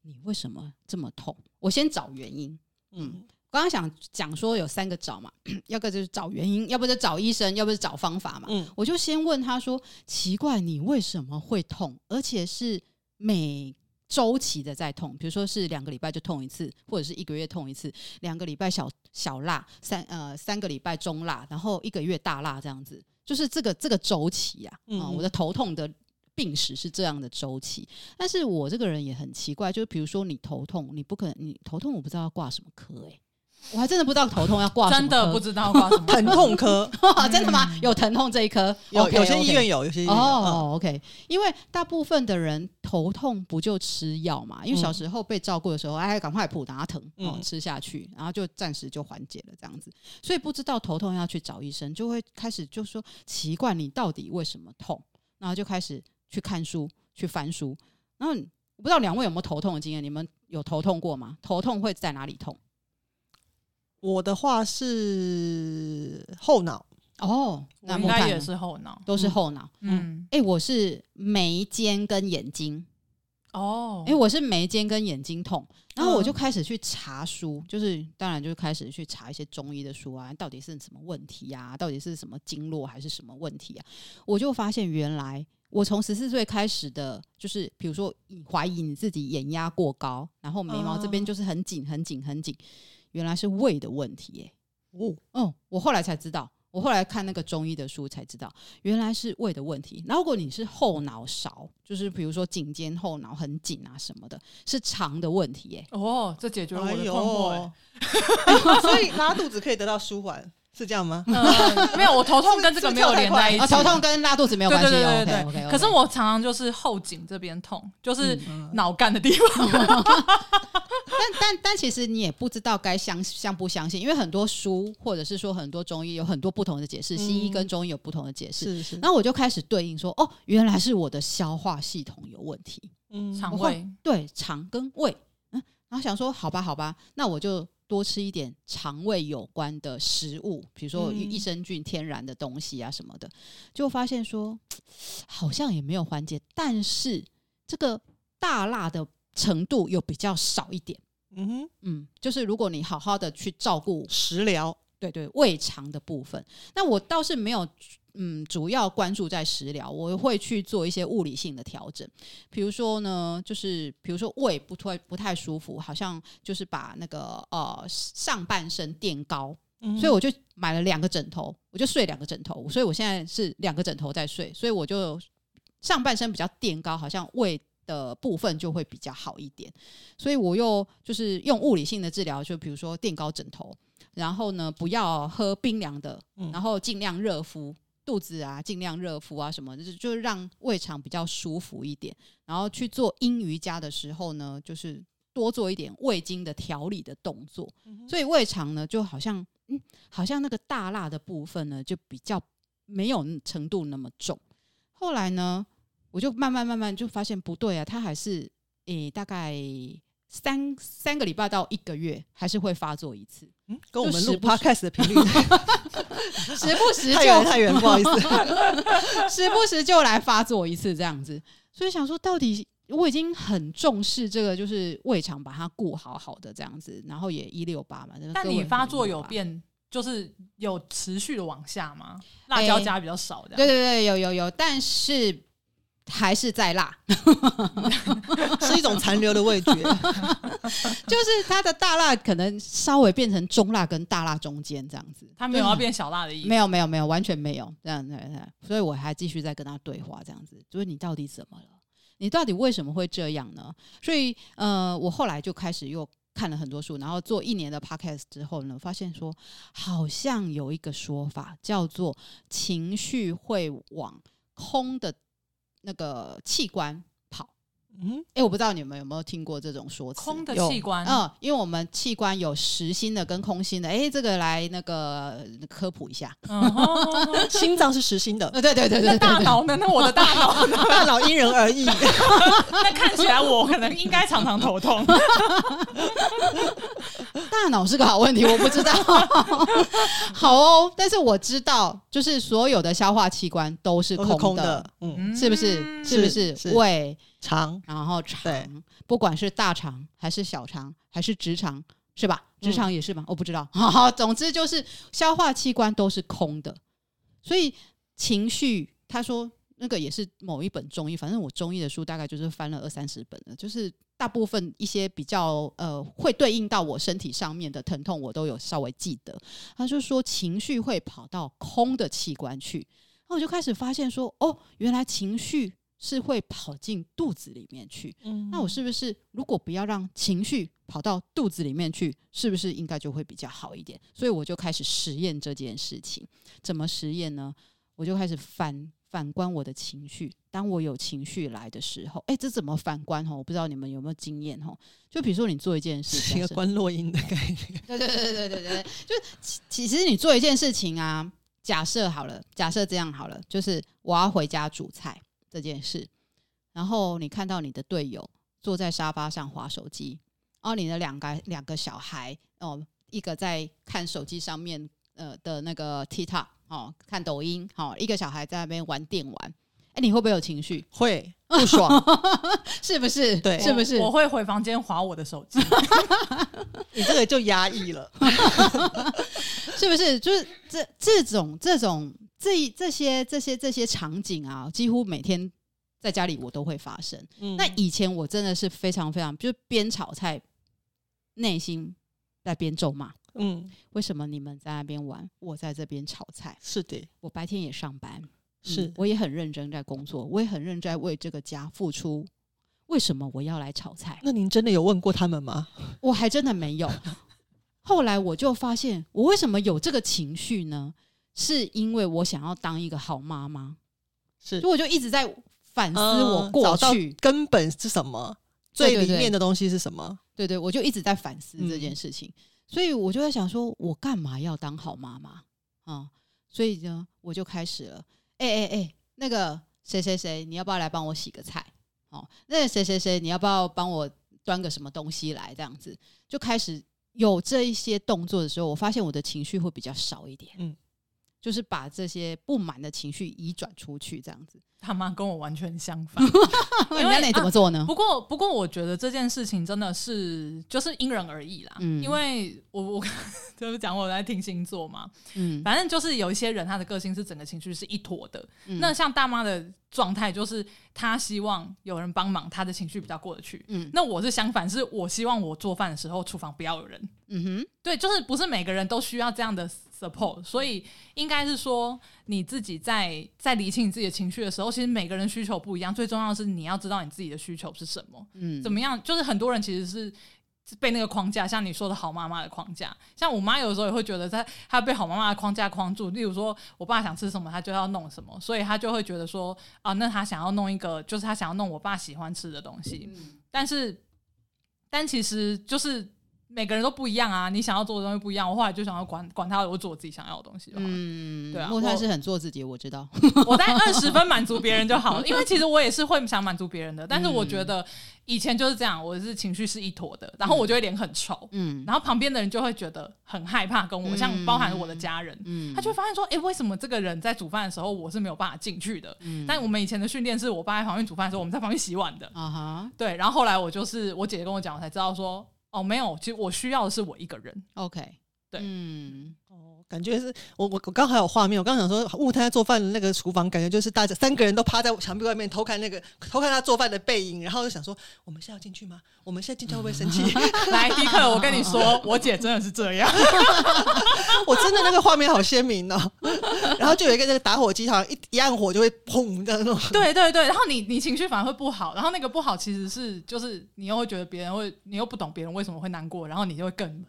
[SPEAKER 1] 你为什么这么痛？”我先找原因。嗯，刚刚想讲说有三个找嘛，要个就是找原因，要不就找医生，要不就找方法嘛。嗯，我就先问他说：“奇怪，你为什么会痛？而且是每周期的在痛，比如说是两个礼拜就痛一次，或者是一个月痛一次，两个礼拜小小辣，三呃三个礼拜中辣，然后一个月大辣这样子。”就是这个这个周期啊，啊，我的头痛的病史是这样的周期。但是我这个人也很奇怪，就是比如说你头痛，你不可能你头痛，我不知道要挂什么科诶、欸，我还真的不知道头痛要挂什么科，
[SPEAKER 3] 真的不知道挂什么
[SPEAKER 2] 疼痛科，
[SPEAKER 1] 真的吗？有疼痛这一科？
[SPEAKER 2] 有有些医院有，有些医院有
[SPEAKER 1] 哦。OK，因为大部分的人头痛不就吃药嘛？因为小时候被照顾的时候，哎，赶快普拿疼哦，吃下去，然后就暂时就缓解了这样子。所以不知道头痛要去找医生，就会开始就说奇怪，你到底为什么痛？然后就开始去看书，去翻书。然后我不知道两位有没有头痛的经验？你们有头痛过吗？头痛会在哪里痛？
[SPEAKER 2] 我的话是后脑。
[SPEAKER 1] 哦，
[SPEAKER 3] 那应该也是后脑，
[SPEAKER 1] 都是后脑。嗯，哎、欸，我是眉间跟眼睛。哦，哎、欸，我是眉间跟眼睛痛，然后我就开始去查书，就是当然就开始去查一些中医的书啊，到底是什么问题呀、啊？到底是什么经络还是什么问题啊？我就发现原来我从十四岁开始的，就是比如说你怀疑你自己眼压过高，然后眉毛这边就是很紧很紧很紧。原来是胃的问题耶！哦，哦，我后来才知道，我后来看那个中医的书才知道，原来是胃的问题。那如果你是后脑勺，就是比如说颈肩后脑很紧啊什么的，是肠的问题耶。
[SPEAKER 3] 哦，这解决了我的困惑。
[SPEAKER 2] 所以拉肚子可以得到舒缓。是这样吗？
[SPEAKER 3] 呃，没有，我头痛跟这个没有连在一起。
[SPEAKER 1] 啊，头痛跟拉肚子没有关系。
[SPEAKER 3] 对对对对对。
[SPEAKER 1] Okay, okay, okay.
[SPEAKER 3] 可是我常常就是后颈这边痛，就是脑干的地方。
[SPEAKER 1] 但但但其实你也不知道该相相不相信，因为很多书或者是说很多中医有很多不同的解释，嗯、西医跟中医有不同的解释。是是。然后我就开始对应说，哦，原来是我的消化系统有问题。
[SPEAKER 3] 嗯，肠胃
[SPEAKER 1] 对肠跟胃。嗯，然后想说，好吧好吧，那我就。多吃一点肠胃有关的食物，比如说益生菌、天然的东西啊什么的，就发现说好像也没有缓解，但是这个大辣的程度又比较少一点。嗯哼，嗯，就是如果你好好的去照顾
[SPEAKER 2] 食疗，
[SPEAKER 1] 对对，胃肠的部分，那我倒是没有。嗯，主要关注在食疗，我会去做一些物理性的调整。比如说呢，就是比如说胃不太不太舒服，好像就是把那个呃上半身垫高，嗯、所以我就买了两个枕头，我就睡两个枕头，所以我现在是两个枕头在睡，所以我就上半身比较垫高，好像胃的部分就会比较好一点。所以我又就是用物理性的治疗，就比如说垫高枕头，然后呢不要喝冰凉的，然后尽量热敷。肚子啊，尽量热敷啊，什么就是就是让胃肠比较舒服一点。然后去做阴瑜伽的时候呢，就是多做一点胃经的调理的动作。嗯、所以胃肠呢，就好像嗯，好像那个大辣的部分呢，就比较没有程度那么重。后来呢，我就慢慢慢慢就发现不对啊，它还是诶、欸、大概。三三个礼拜到一个月还是会发作一次，
[SPEAKER 2] 嗯，跟我们录 podcast 的频率
[SPEAKER 1] 时不时就
[SPEAKER 2] 太远太远，不好意思，
[SPEAKER 1] 时不时就来发作一次这样子，所以想说到底我已经很重视这个，就是胃肠把它顾好好的这样子，然后也一六八嘛，
[SPEAKER 3] 但你发作有变，就是有持续的往下吗？辣椒加比较少的，
[SPEAKER 1] 对对对，有有有，但是。还是在辣，
[SPEAKER 2] 是一种残留的味觉，
[SPEAKER 1] 就是它的大辣可能稍微变成中辣跟大辣中间这样子，
[SPEAKER 3] 它没有要变小辣的意思，
[SPEAKER 1] 没有没有没有完全没有这样对对，所以我还继续在跟他对话这样子，就是你到底怎么了？你到底为什么会这样呢？所以呃，我后来就开始又看了很多书，然后做一年的 podcast 之后呢，发现说好像有一个说法叫做情绪会往空的。那个器官，嗯，哎、欸，我不知道你们有没有听过这种说辞？
[SPEAKER 3] 空的器官，
[SPEAKER 1] 嗯，因为我们器官有实心的跟空心的，哎、欸，这个来那个科普一下。
[SPEAKER 2] 嗯、心脏是实心的，
[SPEAKER 1] 对对对对对。
[SPEAKER 3] 大脑呢？那我的大脑，
[SPEAKER 2] 大脑因人而异。
[SPEAKER 3] 那看起来我可能应该常常头痛。
[SPEAKER 1] 大脑是个好问题，我不知道。好哦，但是我知道，就是所有的消化器官都是空的，空的嗯，是不是？是不是？是胃、肠，然后肠，不管是大肠还是小肠还是直肠，是吧？直肠也是吗？我、嗯哦、不知道。好好，总之就是消化器官都是空的，所以情绪，他说。那个也是某一本中医，反正我中医的书大概就是翻了二三十本了，就是大部分一些比较呃会对应到我身体上面的疼痛，我都有稍微记得。他就说情绪会跑到空的器官去，那我就开始发现说，哦，原来情绪是会跑进肚子里面去。嗯，那我是不是如果不要让情绪跑到肚子里面去，是不是应该就会比较好一点？所以我就开始实验这件事情。怎么实验呢？我就开始反。反观我的情绪，当我有情绪来的时候，哎、欸，这怎么反观？哈，我不知道你们有没有经验？哈，就比如说你做一件事情，
[SPEAKER 2] 一个观落音的概念。
[SPEAKER 1] 对对对对对对，就其实你做一件事情啊，假设好了，假设这样好了，就是我要回家煮菜这件事，然后你看到你的队友坐在沙发上划手机，哦，你的两个两个小孩哦，一个在看手机上面呃的那个 TikTok。哦，看抖音，好、哦，一个小孩在那边玩电玩，哎、欸，你会不会有情绪？
[SPEAKER 2] 会不爽，
[SPEAKER 1] 是不是？
[SPEAKER 2] 对，
[SPEAKER 1] 是不是？
[SPEAKER 3] 我，我会回房间划我的手机
[SPEAKER 2] 你这个就压抑了，
[SPEAKER 1] 是不是？就是这这种这种这这些这些这些场景啊，几乎每天在家里我都会发生。嗯、那以前我真的是非常非常，就是边炒菜，内心在边咒骂。嗯，为什么你们在那边玩，我在这边炒菜？
[SPEAKER 2] 是的，
[SPEAKER 1] 我白天也上班，
[SPEAKER 2] 是、嗯，
[SPEAKER 1] 我也很认真在工作，我也很认真在为这个家付出。为什么我要来炒菜？
[SPEAKER 2] 那您真的有问过他们吗？
[SPEAKER 1] 我还真的没有。后来我就发现，我为什么有这个情绪呢？是因为我想要当一个好妈妈，
[SPEAKER 2] 是，
[SPEAKER 1] 所以我就一直在反思我过去、
[SPEAKER 2] 嗯、根本是什么，最里面的东西是什么？
[SPEAKER 1] 对，对对，我就一直在反思这件事情，嗯、所以我就在想说，我干嘛要当好妈妈啊？所以呢，我就开始了，哎哎哎，那个谁谁谁，你要不要来帮我洗个菜？哦，那个谁谁谁，你要不要帮我端个什么东西来？这样子就开始有这一些动作的时候，我发现我的情绪会比较少一点。嗯。就是把这些不满的情绪移转出去，这样子。
[SPEAKER 3] 他妈跟我完全相反，
[SPEAKER 1] 因为你怎么做呢？
[SPEAKER 3] 啊、不过，不过，我觉得这件事情真的是就是因人而异啦。嗯，因为我我 就是讲我在听星座嘛，嗯，反正就是有一些人他的个性是整个情绪是一坨的。嗯、那像大妈的状态就是她希望有人帮忙，她的情绪比较过得去。嗯，那我是相反，是我希望我做饭的时候厨房不要有人。嗯哼，对，就是不是每个人都需要这样的。support，所以应该是说你自己在在理清你自己的情绪的时候，其实每个人需求不一样。最重要的是你要知道你自己的需求是什么，嗯，怎么样？就是很多人其实是被那个框架，像你说的好妈妈的框架。像我妈有时候也会觉得她她被好妈妈的框架框住。例如说我爸想吃什么，她就要弄什么，所以她就会觉得说啊，那她想要弄一个，就是她想要弄我爸喜欢吃的东西。嗯，但是，但其实就是。每个人都不一样啊，你想要做的东西不一样。我后来就想要管管他，我做我自己想要的东西。嗯，对啊，
[SPEAKER 1] 木炭是很做自己，我知道。
[SPEAKER 3] 我在二十分满足别人就好了，因为其实我也是会想满足别人的。但是我觉得以前就是这样，我是情绪是一坨的，然后我就会脸很臭，嗯，然后旁边的人就会觉得很害怕跟我，像包含我的家人，嗯，他就会发现说，哎，为什么这个人在煮饭的时候我是没有办法进去的？嗯，但我们以前的训练是我爸在旁边煮饭的时候，我们在旁边洗碗的。啊哈，对，然后后来我就是我姐姐跟我讲，我才知道说。哦，没有，其实我需要的是我一个人。
[SPEAKER 1] OK，
[SPEAKER 3] 对，
[SPEAKER 2] 嗯，哦，感觉是我我我刚还有画面，我刚想说木炭在做饭的那个厨房，感觉就是大家三个人都趴在墙壁外面偷看那个偷看他做饭的背影，然后就想说，我们现在要进去吗？我们现在进去会不会生气？
[SPEAKER 3] 来，迪克，我跟你说，我姐真的是这样，
[SPEAKER 2] 我真的那个画面好鲜明哦。然后就有一个那个打火机，好像一一按火就会砰的那种。
[SPEAKER 3] 对对对，然后你你情绪反而会不好，然后那个不好其实是就是你又会觉得别人会，你又不懂别人为什么会难过，然后你就会更闷。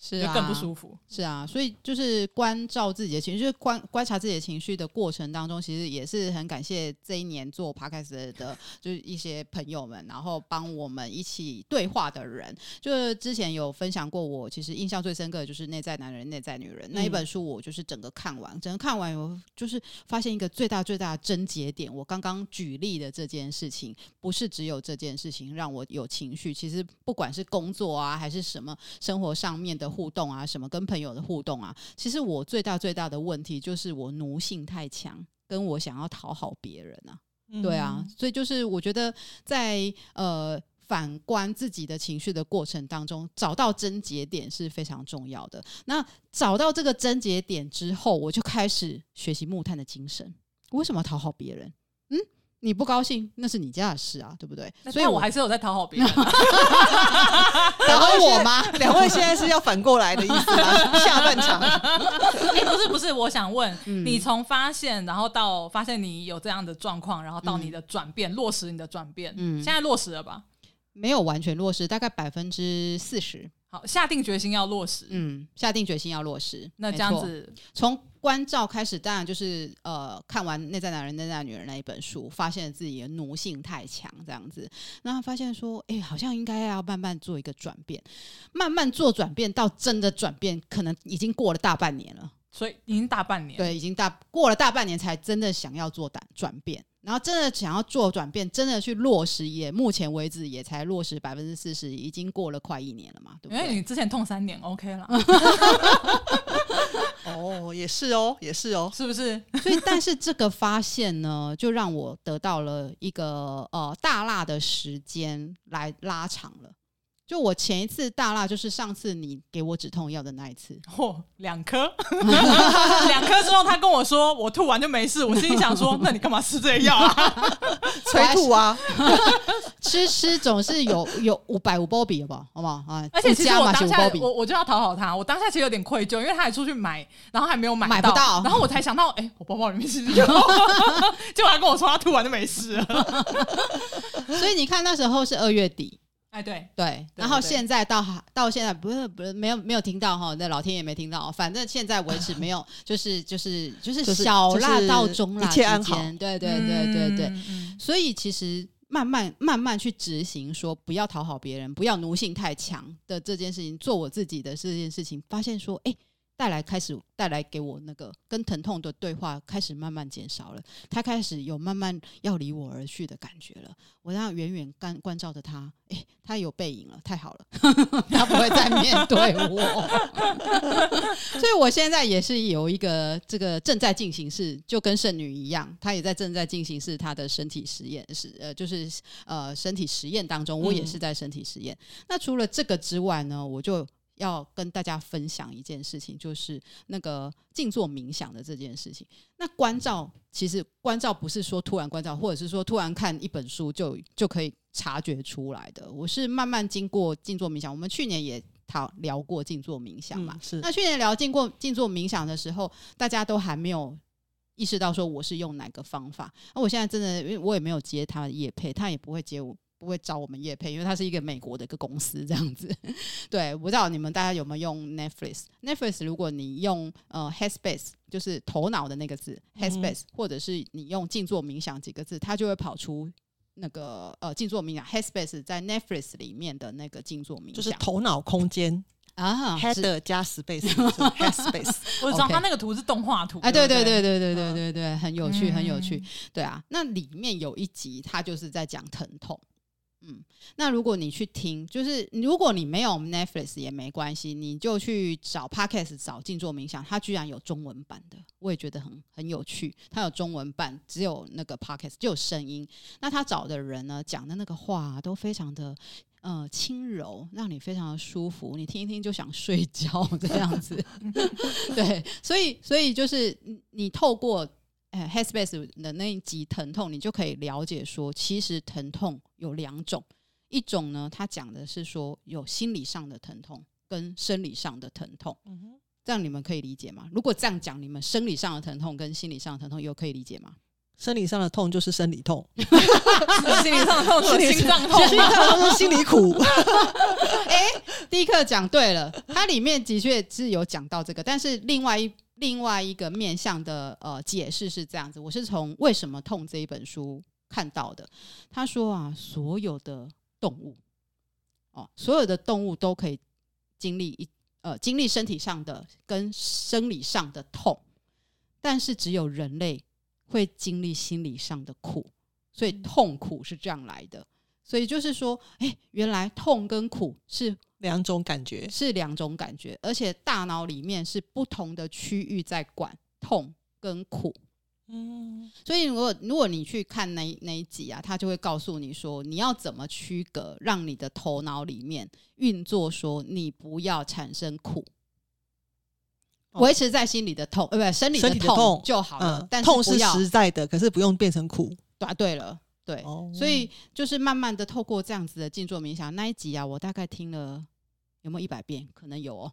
[SPEAKER 3] 是啊，更不舒服。
[SPEAKER 1] 是啊，所以就是关照自己的情绪，就是观观察自己的情绪的过程当中，其实也是很感谢这一年做 Podcast 的，就是一些朋友们，然后帮我们一起对话的人。就是之前有分享过，我其实印象最深刻的就是《内在男人，内在女人》那一本书，我就是整个看完，整个看完有就是发现一个最大最大的症结点。我刚刚举例的这件事情，不是只有这件事情让我有情绪，其实不管是工作啊，还是什么生活上面的。互动啊，什么跟朋友的互动啊？其实我最大最大的问题就是我奴性太强，跟我想要讨好别人啊，嗯、对啊，所以就是我觉得在呃反观自己的情绪的过程当中，找到症结点是非常重要的。那找到这个症结点之后，我就开始学习木炭的精神。为什么要讨好别人？嗯。你不高兴，那是你家的事啊，对不对？
[SPEAKER 3] 所以我还是有在讨好别人，讨
[SPEAKER 2] 好我吗？两位现在是要反过来的意思吗？下半场？
[SPEAKER 3] 哎，不是不是，我想问、嗯、你，从发现然后到发现你有这样的状况，然后到你的转变，嗯、落实你的转变，嗯，现在落实了吧？
[SPEAKER 1] 没有完全落实，大概百分之四十。
[SPEAKER 3] 好，下定决心要落实。
[SPEAKER 1] 嗯，下定决心要落实。
[SPEAKER 3] 那这样子，
[SPEAKER 1] 从关照开始，当然就是呃，看完《内在男人，内在女人》那一本书，发现自己的奴性太强，这样子，然后发现说，哎、欸，好像应该要慢慢做一个转变，慢慢做转变，到真的转变，可能已经过了大半年了。
[SPEAKER 3] 所以已经大半年，
[SPEAKER 1] 对，已经大过了大半年，才真的想要做转转变。然后真的想要做转变，真的去落实，也目前为止也才落实百分之四十，已经过了快一年了嘛，对不对？
[SPEAKER 3] 因为你之前痛三年，OK 了。
[SPEAKER 2] 哦，也是哦，也是哦，
[SPEAKER 3] 是不是？
[SPEAKER 1] 所以，但是这个发现呢，就让我得到了一个呃大辣的时间来拉长了。就我前一次大辣，就是上次你给我止痛药的那一次，
[SPEAKER 3] 嚯，两颗，两颗之后，他跟我说我吐完就没事，我心里想说，那你干嘛吃这个药啊？
[SPEAKER 2] 催吐啊！
[SPEAKER 1] 吃吃总是有有五百五波比，好不好？好不好啊？
[SPEAKER 3] 而且其实我当下我我就要讨好他，我当下其实有点愧疚，因为他还出去买，然后还没有
[SPEAKER 1] 买不到，
[SPEAKER 3] 然后我才想到，哎、欸，我包包里面是有，结果他跟我说他吐完就没事了。
[SPEAKER 1] 所以你看那时候是二月底。
[SPEAKER 3] 哎，对。
[SPEAKER 1] 对，然后现在到到现在不是不是没有没有听到哈，那老天也没听到，反正现在为止没有，就是就是就是小辣到中辣之间，对对对对对，所以其实慢慢慢慢去执行，说不要讨好别人，不要奴性太强的这件事情，做我自己的这件事情，发现说，哎。带来开始带来给我那个跟疼痛的对话开始慢慢减少了，他开始有慢慢要离我而去的感觉了。我这样远远关关照着他，诶，他有背影了，太好了，他不会再面对我。所以我现在也是有一个这个正在进行式，就跟圣女一样，她也在正在进行式她的身体实验，是呃就是呃身体实验当中，我也是在身体实验。嗯。那除了这个之外呢，我就。要跟大家分享一件事情，就是那个静坐冥想的这件事情。那关照其实关照不是说突然关照，或者是说突然看一本书就就可以察觉出来的。我是慢慢经过静坐冥想。我们去年也讨聊过静坐冥想嘛，嗯、是。那去年聊经过静坐冥想的时候，大家都还没有意识到说我是用哪个方法。那我现在真的，因为我也没有接他的业配，他也不会接我。不会找我们叶配，因为它是一个美国的一个公司这样子。对，我不知道你们大家有没有用 Netflix？Netflix 如果你用呃 Headspace，就是头脑的那个字 Headspace，或者是你用静坐冥想几个字，它就会跑出那个呃静坐冥想 Headspace 在 Netflix 里面的那个静坐冥想，
[SPEAKER 2] 就是头脑空间啊，Head 加 Space，Headspace。
[SPEAKER 3] 我知道它那个图是动画图，
[SPEAKER 1] 哎，对对对对对对对对，很有趣，很有趣。对啊，那里面有一集，它就是在讲疼痛。嗯，那如果你去听，就是如果你没有 Netflix 也没关系，你就去找 Podcast 找静坐冥想，它居然有中文版的，我也觉得很很有趣。它有中文版，只有那个 Podcast 就有声音。那他找的人呢，讲的那个话，都非常的呃轻柔，让你非常的舒服，你听一听就想睡觉 这样子。对，所以所以就是你透过。哎，Headspace 的那一集疼痛，你就可以了解说，其实疼痛有两种，一种呢，它讲的是说有心理上的疼痛跟生理上的疼痛，嗯哼，这样你们可以理解吗？如果这样讲，你们生理上的疼痛跟心理上的疼痛有可以理解吗？
[SPEAKER 2] 生理上的痛就是生理痛，
[SPEAKER 3] 心理上的痛就是心脏痛，
[SPEAKER 2] 心理上的是心理苦。
[SPEAKER 1] 哎，第一课讲对了，它里面的确是有讲到这个，但是另外一。另外一个面向的呃解释是这样子，我是从《为什么痛》这一本书看到的。他说啊，所有的动物哦，所有的动物都可以经历一呃经历身体上的跟生理上的痛，但是只有人类会经历心理上的苦，所以痛苦是这样来的。所以就是说，哎，原来痛跟苦是。
[SPEAKER 2] 两种感觉
[SPEAKER 1] 是两种感觉，而且大脑里面是不同的区域在管痛跟苦。嗯，所以如果如果你去看那那一集啊，他就会告诉你说，你要怎么区隔，让你的头脑里面运作，说你不要产生苦，维持在心里的痛，呃，不，生理的痛就好了。但是
[SPEAKER 2] 痛是实在的，可是不用变成苦。
[SPEAKER 1] 答对了。对，所以就是慢慢的透过这样子的静坐冥想那一集啊，我大概听了有没有一百遍？可能有哦。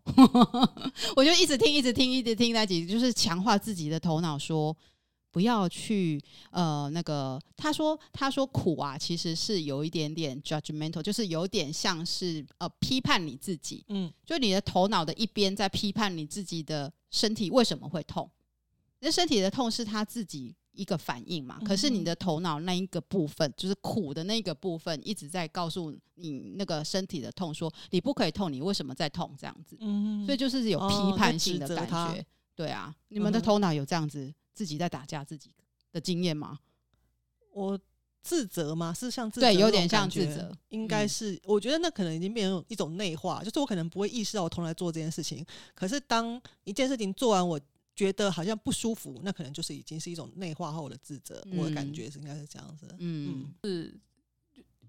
[SPEAKER 1] 我就一直听，一直听，一直听那集，就是强化自己的头脑，说不要去呃那个。他说他说苦啊，其实是有一点点 judgmental，就是有点像是呃批判你自己。嗯，就你的头脑的一边在批判你自己的身体为什么会痛？那身体的痛是他自己。一个反应嘛，可是你的头脑那一个部分，就是苦的那个部分，一直在告诉你那个身体的痛，说你不可以痛，你为什么在痛？这样子，所以就是有批判性的感觉。对啊，你们的头脑有这样子自己在打架自己的经验吗？
[SPEAKER 2] 我自责吗？是像自责，
[SPEAKER 1] 对，有点像自责，
[SPEAKER 2] 应该是。我觉得那可能已经变成一种内化，就是我可能不会意识到我从来做这件事情，可是当一件事情做完，我。觉得好像不舒服，那可能就是已经是一种内化后的自责。嗯、我的感觉是应该是这样子。嗯，
[SPEAKER 3] 是，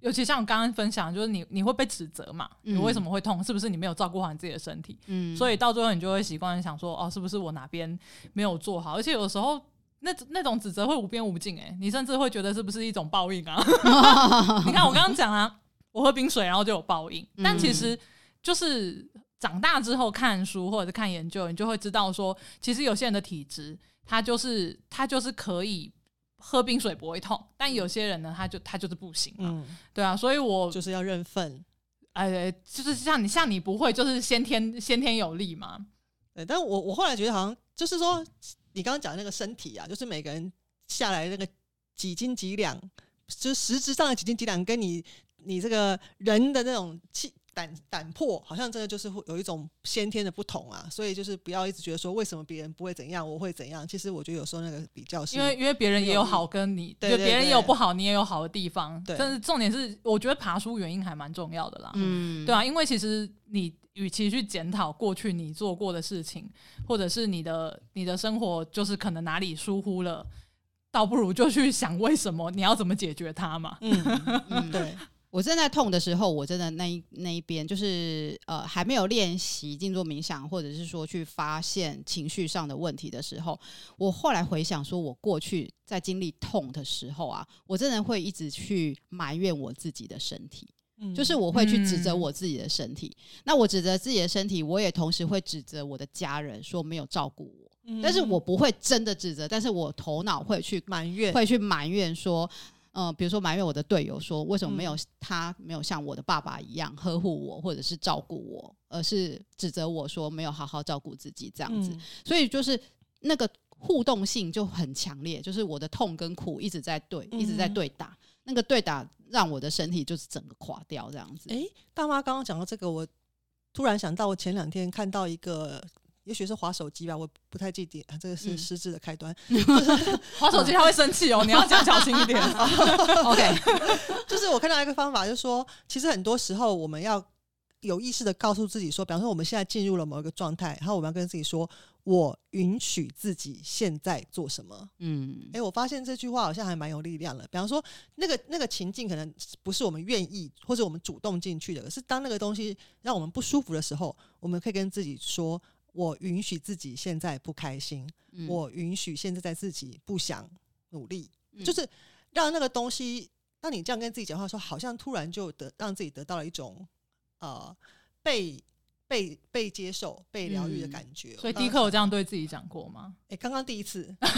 [SPEAKER 3] 尤其像我刚刚分享，就是你你会被指责嘛？嗯、你为什么会痛？是不是你没有照顾好你自己的身体？嗯，所以到最后你就会习惯想说，哦，是不是我哪边没有做好？而且有时候那那种指责会无边无尽，哎，你甚至会觉得是不是一种报应啊？你看我刚刚讲啊，我喝冰水然后就有报应，但其实就是。长大之后看书或者是看研究，你就会知道说，其实有些人的体质，他就是他就是可以喝冰水不会痛，但有些人呢，他就他就是不行。嗯，对啊，所以我
[SPEAKER 2] 就是要认分。
[SPEAKER 3] 哎，就是像你像你不会，就是先天先天有力嘛。
[SPEAKER 2] 对，但我我后来觉得好像就是说，你刚刚讲的那个身体啊，就是每个人下来那个几斤几两，就是实质上的几斤几两，跟你你这个人的那种气。胆胆魄好像真的就是会有一种先天的不同啊，所以就是不要一直觉得说为什么别人不会怎样，我会怎样。其实我觉得有时候那个比较是，
[SPEAKER 3] 因为因为别人也有好跟你，对，别人也有不好，你也有好的地方。对，但是重点是，我觉得爬书原因还蛮重要的啦。嗯，对啊，因为其实你与其去检讨过去你做过的事情，或者是你的你的生活就是可能哪里疏忽了，倒不如就去想为什么你要怎么解决它嘛。
[SPEAKER 2] 嗯，嗯对。
[SPEAKER 1] 我正在痛的时候，我真的那一那一边就是呃还没有练习静坐冥想，或者是说去发现情绪上的问题的时候，我后来回想说，我过去在经历痛的时候啊，我真的会一直去埋怨我自己的身体，嗯，就是我会去指责我自己的身体。嗯，那我指责自己的身体，我也同时会指责我的家人说没有照顾我，嗯，但是我不会真的指责，但是我头脑会去
[SPEAKER 2] 埋怨，
[SPEAKER 1] 会去埋怨说。嗯、呃，比如说埋怨我的队友说，为什么没有他没有像我的爸爸一样呵护我，或者是照顾我，而是指责我说没有好好照顾自己这样子。嗯、所以就是那个互动性就很强烈，就是我的痛跟苦一直在对，一直在对打。嗯、那个对打让我的身体就是整个垮掉这样子。
[SPEAKER 2] 诶，大妈刚刚讲到这个，我突然想到，我前两天看到一个。也许是划手机吧，我不太记得。这个是失智的开端。
[SPEAKER 3] 滑手机他会生气哦，你要讲小心一点。
[SPEAKER 2] OK，就是我看到一个方法，就是说，其实很多时候我们要有意识的告诉自己说，比方说我们现在进入了某一个状态，然后我们要跟自己说，我允许自己现在做什么。嗯，哎、欸，我发现这句话好像还蛮有力量的。比方说，那个那个情境可能不是我们愿意或者我们主动进去的，可是当那个东西让我们不舒服的时候，我们可以跟自己说。我允许自己现在不开心，嗯、我允许现在在自己不想努力，嗯、就是让那个东西，当你这样跟自己讲话的时候，好像突然就得让自己得到了一种呃被被被接受、被疗愈的感觉。
[SPEAKER 3] 嗯、所以迪克有这样对自己讲过吗？
[SPEAKER 2] 哎、欸，刚刚第一次。哎、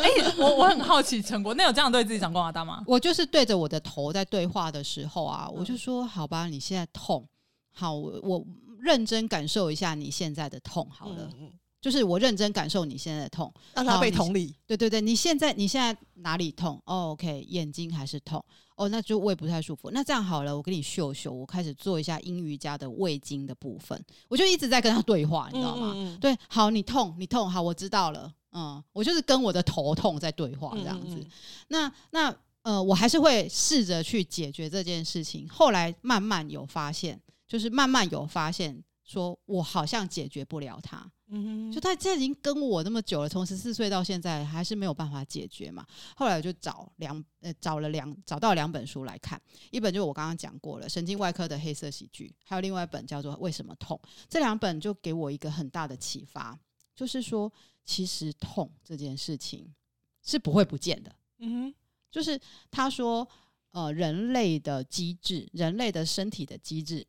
[SPEAKER 3] 欸，我我很好奇，陈国，那有这样对自己讲过吗？大妈，
[SPEAKER 1] 我就是对着我的头在对话的时候啊，我就说：好吧，你现在痛，好我，我。我认真感受一下你现在的痛，好了，就是我认真感受你现在的痛，
[SPEAKER 2] 让他被同理。
[SPEAKER 1] 对对对，你现在你现在哪里痛？哦，OK，眼睛还是痛。哦，那就胃不太舒服。那这样好了，我给你秀秀，我开始做一下阴瑜伽的胃经的部分。我就一直在跟他对话，你知道吗？嗯嗯对，好，你痛，你痛，好，我知道了。嗯，我就是跟我的头痛在对话，这样子。那那呃，我还是会试着去解决这件事情。后来慢慢有发现。就是慢慢有发现，说我好像解决不了他，嗯哼，就他现在已经跟我那么久了，从十四岁到现在还是没有办法解决嘛。后来我就找两呃找了两找到两本书来看，一本就是我刚刚讲过了神经外科的黑色喜剧，还有另外一本叫做为什么痛。这两本就给我一个很大的启发，就是说其实痛这件事情是不会不见的，嗯哼，就是他说呃人类的机制，人类的身体的机制。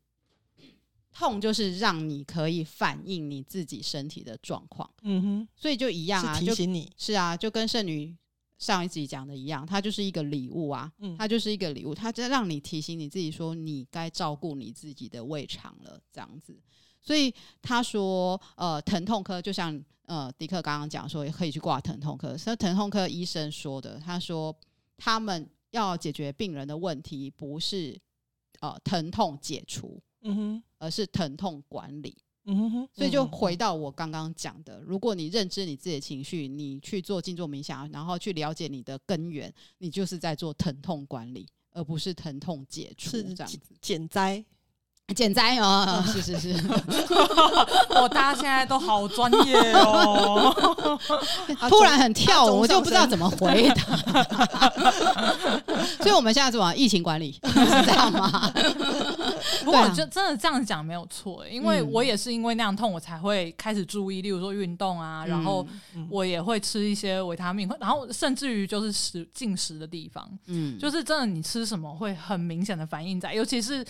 [SPEAKER 1] 痛就是让你可以反映你自己身体的状况，嗯哼，所以就一样啊，
[SPEAKER 2] 是提醒你，
[SPEAKER 1] 是啊，就跟圣女上一集讲的一样，它就是一个礼物啊，嗯，它就是一个礼物，它就让你提醒你自己说，你该照顾你自己的胃肠了，这样子。所以他说，呃，疼痛科就像呃迪克刚刚讲说，也可以去挂疼痛科，是疼痛科医生说的，他说他们要解决病人的问题，不是呃疼痛解除。嗯哼，而是疼痛管理。嗯哼，所以就回到我刚刚讲的，如果你认知你自己的情绪，你去做静坐冥想，然后去了解你的根源，你就是在做疼痛管理，而不是疼痛解除这样子。
[SPEAKER 2] 减灾。
[SPEAKER 1] 减灾哦，是 是是，
[SPEAKER 3] 我 大家现在都好专业哦，
[SPEAKER 1] 突然很跳，我就不知道怎么回答。所以我们现在怎么疫情管理是这样吗？
[SPEAKER 3] 不过就真的这样讲没有错，因为我也是因为那样痛，我才会开始注意，例如说运动啊，然后我也会吃一些维他命，然后甚至于就是食进食的地方，嗯，就是真的你吃什么会很明显的反应在，尤其是。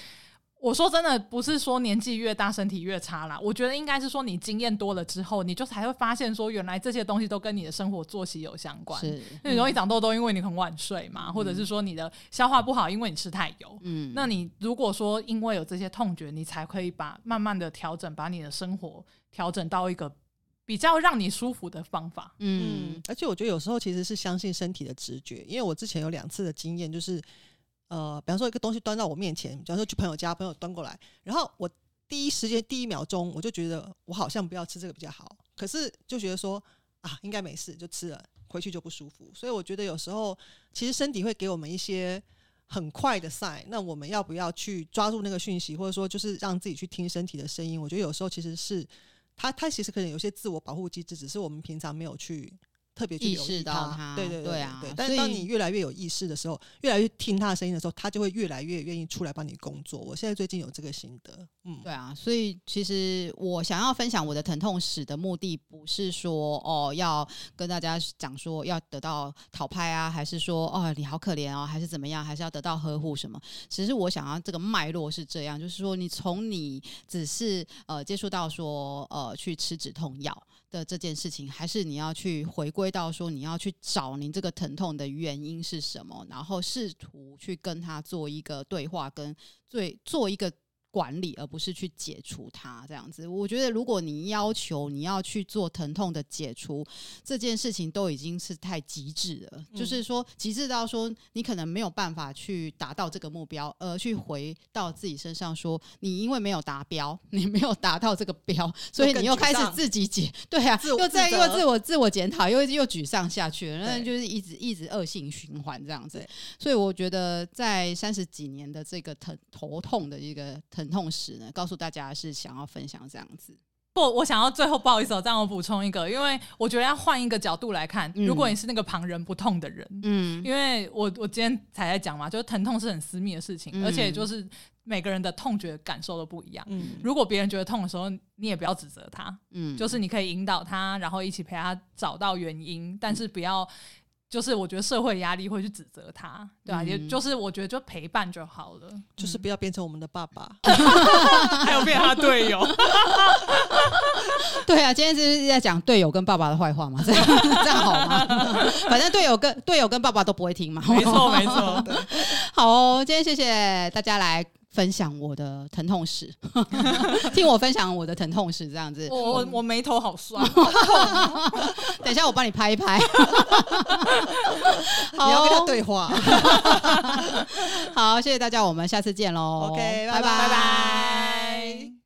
[SPEAKER 3] 我说真的，不是说年纪越大身体越差啦。我觉得应该是说你经验多了之后，你就才会发现说，原来这些东西都跟你的生活作息有相关。
[SPEAKER 1] 是，
[SPEAKER 3] 那你容易长痘痘，因为你很晚睡嘛，嗯、或者是说你的消化不好，因为你吃太油。嗯，那你如果说因为有这些痛觉，你才可以把慢慢的调整，把你的生活调整到一个比较让你舒服的方法。
[SPEAKER 2] 嗯，嗯，而且我觉得有时候其实是相信身体的直觉，因为我之前有两次的经验就是。呃，比方说一个东西端到我面前，比方说去朋友家，朋友端过来，然后我第一时间第一秒钟我就觉得我好像不要吃这个比较好，可是就觉得说啊应该没事就吃了，回去就不舒服，所以我觉得有时候其实身体会给我们一些很快的赛那我们要不要去抓住那个讯息，或者说就是让自己去听身体的声音？我觉得有时候其实是它它其实可能有些自我保护机制，只是我们平常没有去。特别去
[SPEAKER 1] 意识到他，
[SPEAKER 2] 对对对，
[SPEAKER 1] 对啊！
[SPEAKER 2] 但是当你越来越有意识的时候，越来越听他的声音的时候，他就会越来越愿意出来帮你工作。我现在最近有这个心得，嗯，
[SPEAKER 1] 对啊。所以其实我想要分享我的疼痛史的目的，不是说哦要跟大家讲说要得到讨拍啊，还是说哦你好可怜哦，还是怎么样，还是要得到呵护什么？其实我想要这个脉络是这样，就是说你从你只是呃接触到说呃去吃止痛药。的这件事情，还是你要去回归到说，你要去找您这个疼痛的原因是什么，然后试图去跟他做一个对话，跟最做一个。管理，而不是去解除它，这样子。我觉得，如果你要求你要去做疼痛的解除这件事情，都已经是太极致了。嗯、就是说，极致到说你可能没有办法去达到这个目标，而去回到自己身上说，你因为没有达标，你没有达到这个标，所以你又开始自己解，对啊，又在又自我自我检讨，又又沮丧下去了，那就是一直一直恶性循环这样子。所以我觉得，在三十几年的这个疼头痛的一个疼。痛史呢，告诉大家是想要分享这样子。
[SPEAKER 3] 不，我想要最后不好意思，我这样我补充一个，因为我觉得要换一个角度来看，嗯、如果你是那个旁人不痛的人，嗯，因为我我今天才在讲嘛，就是疼痛是很私密的事情，嗯、而且就是每个人的痛觉感受都不一样。嗯，如果别人觉得痛的时候，你也不要指责他，嗯，就是你可以引导他，然后一起陪他找到原因，但是不要。就是我觉得社会压力会去指责他，对啊？嗯、也就是我觉得就陪伴就好了，
[SPEAKER 2] 就是不要变成我们的爸爸，
[SPEAKER 3] 还有变他队友。
[SPEAKER 1] 对啊，今天就是在讲队友跟爸爸的坏话嘛，这样 这样好吗？反正队友跟队友跟爸爸都不会听嘛。
[SPEAKER 3] 没错没错，
[SPEAKER 1] 好哦，今天谢谢大家来。分享我的疼痛史，听我分享我的疼痛史，这样子。
[SPEAKER 3] 我我我眉头好酸，
[SPEAKER 1] 等一下我帮你拍一拍。
[SPEAKER 2] 你要跟他对话。
[SPEAKER 1] 好，谢谢大家，我们下次见喽。
[SPEAKER 2] OK，
[SPEAKER 1] 拜拜拜拜。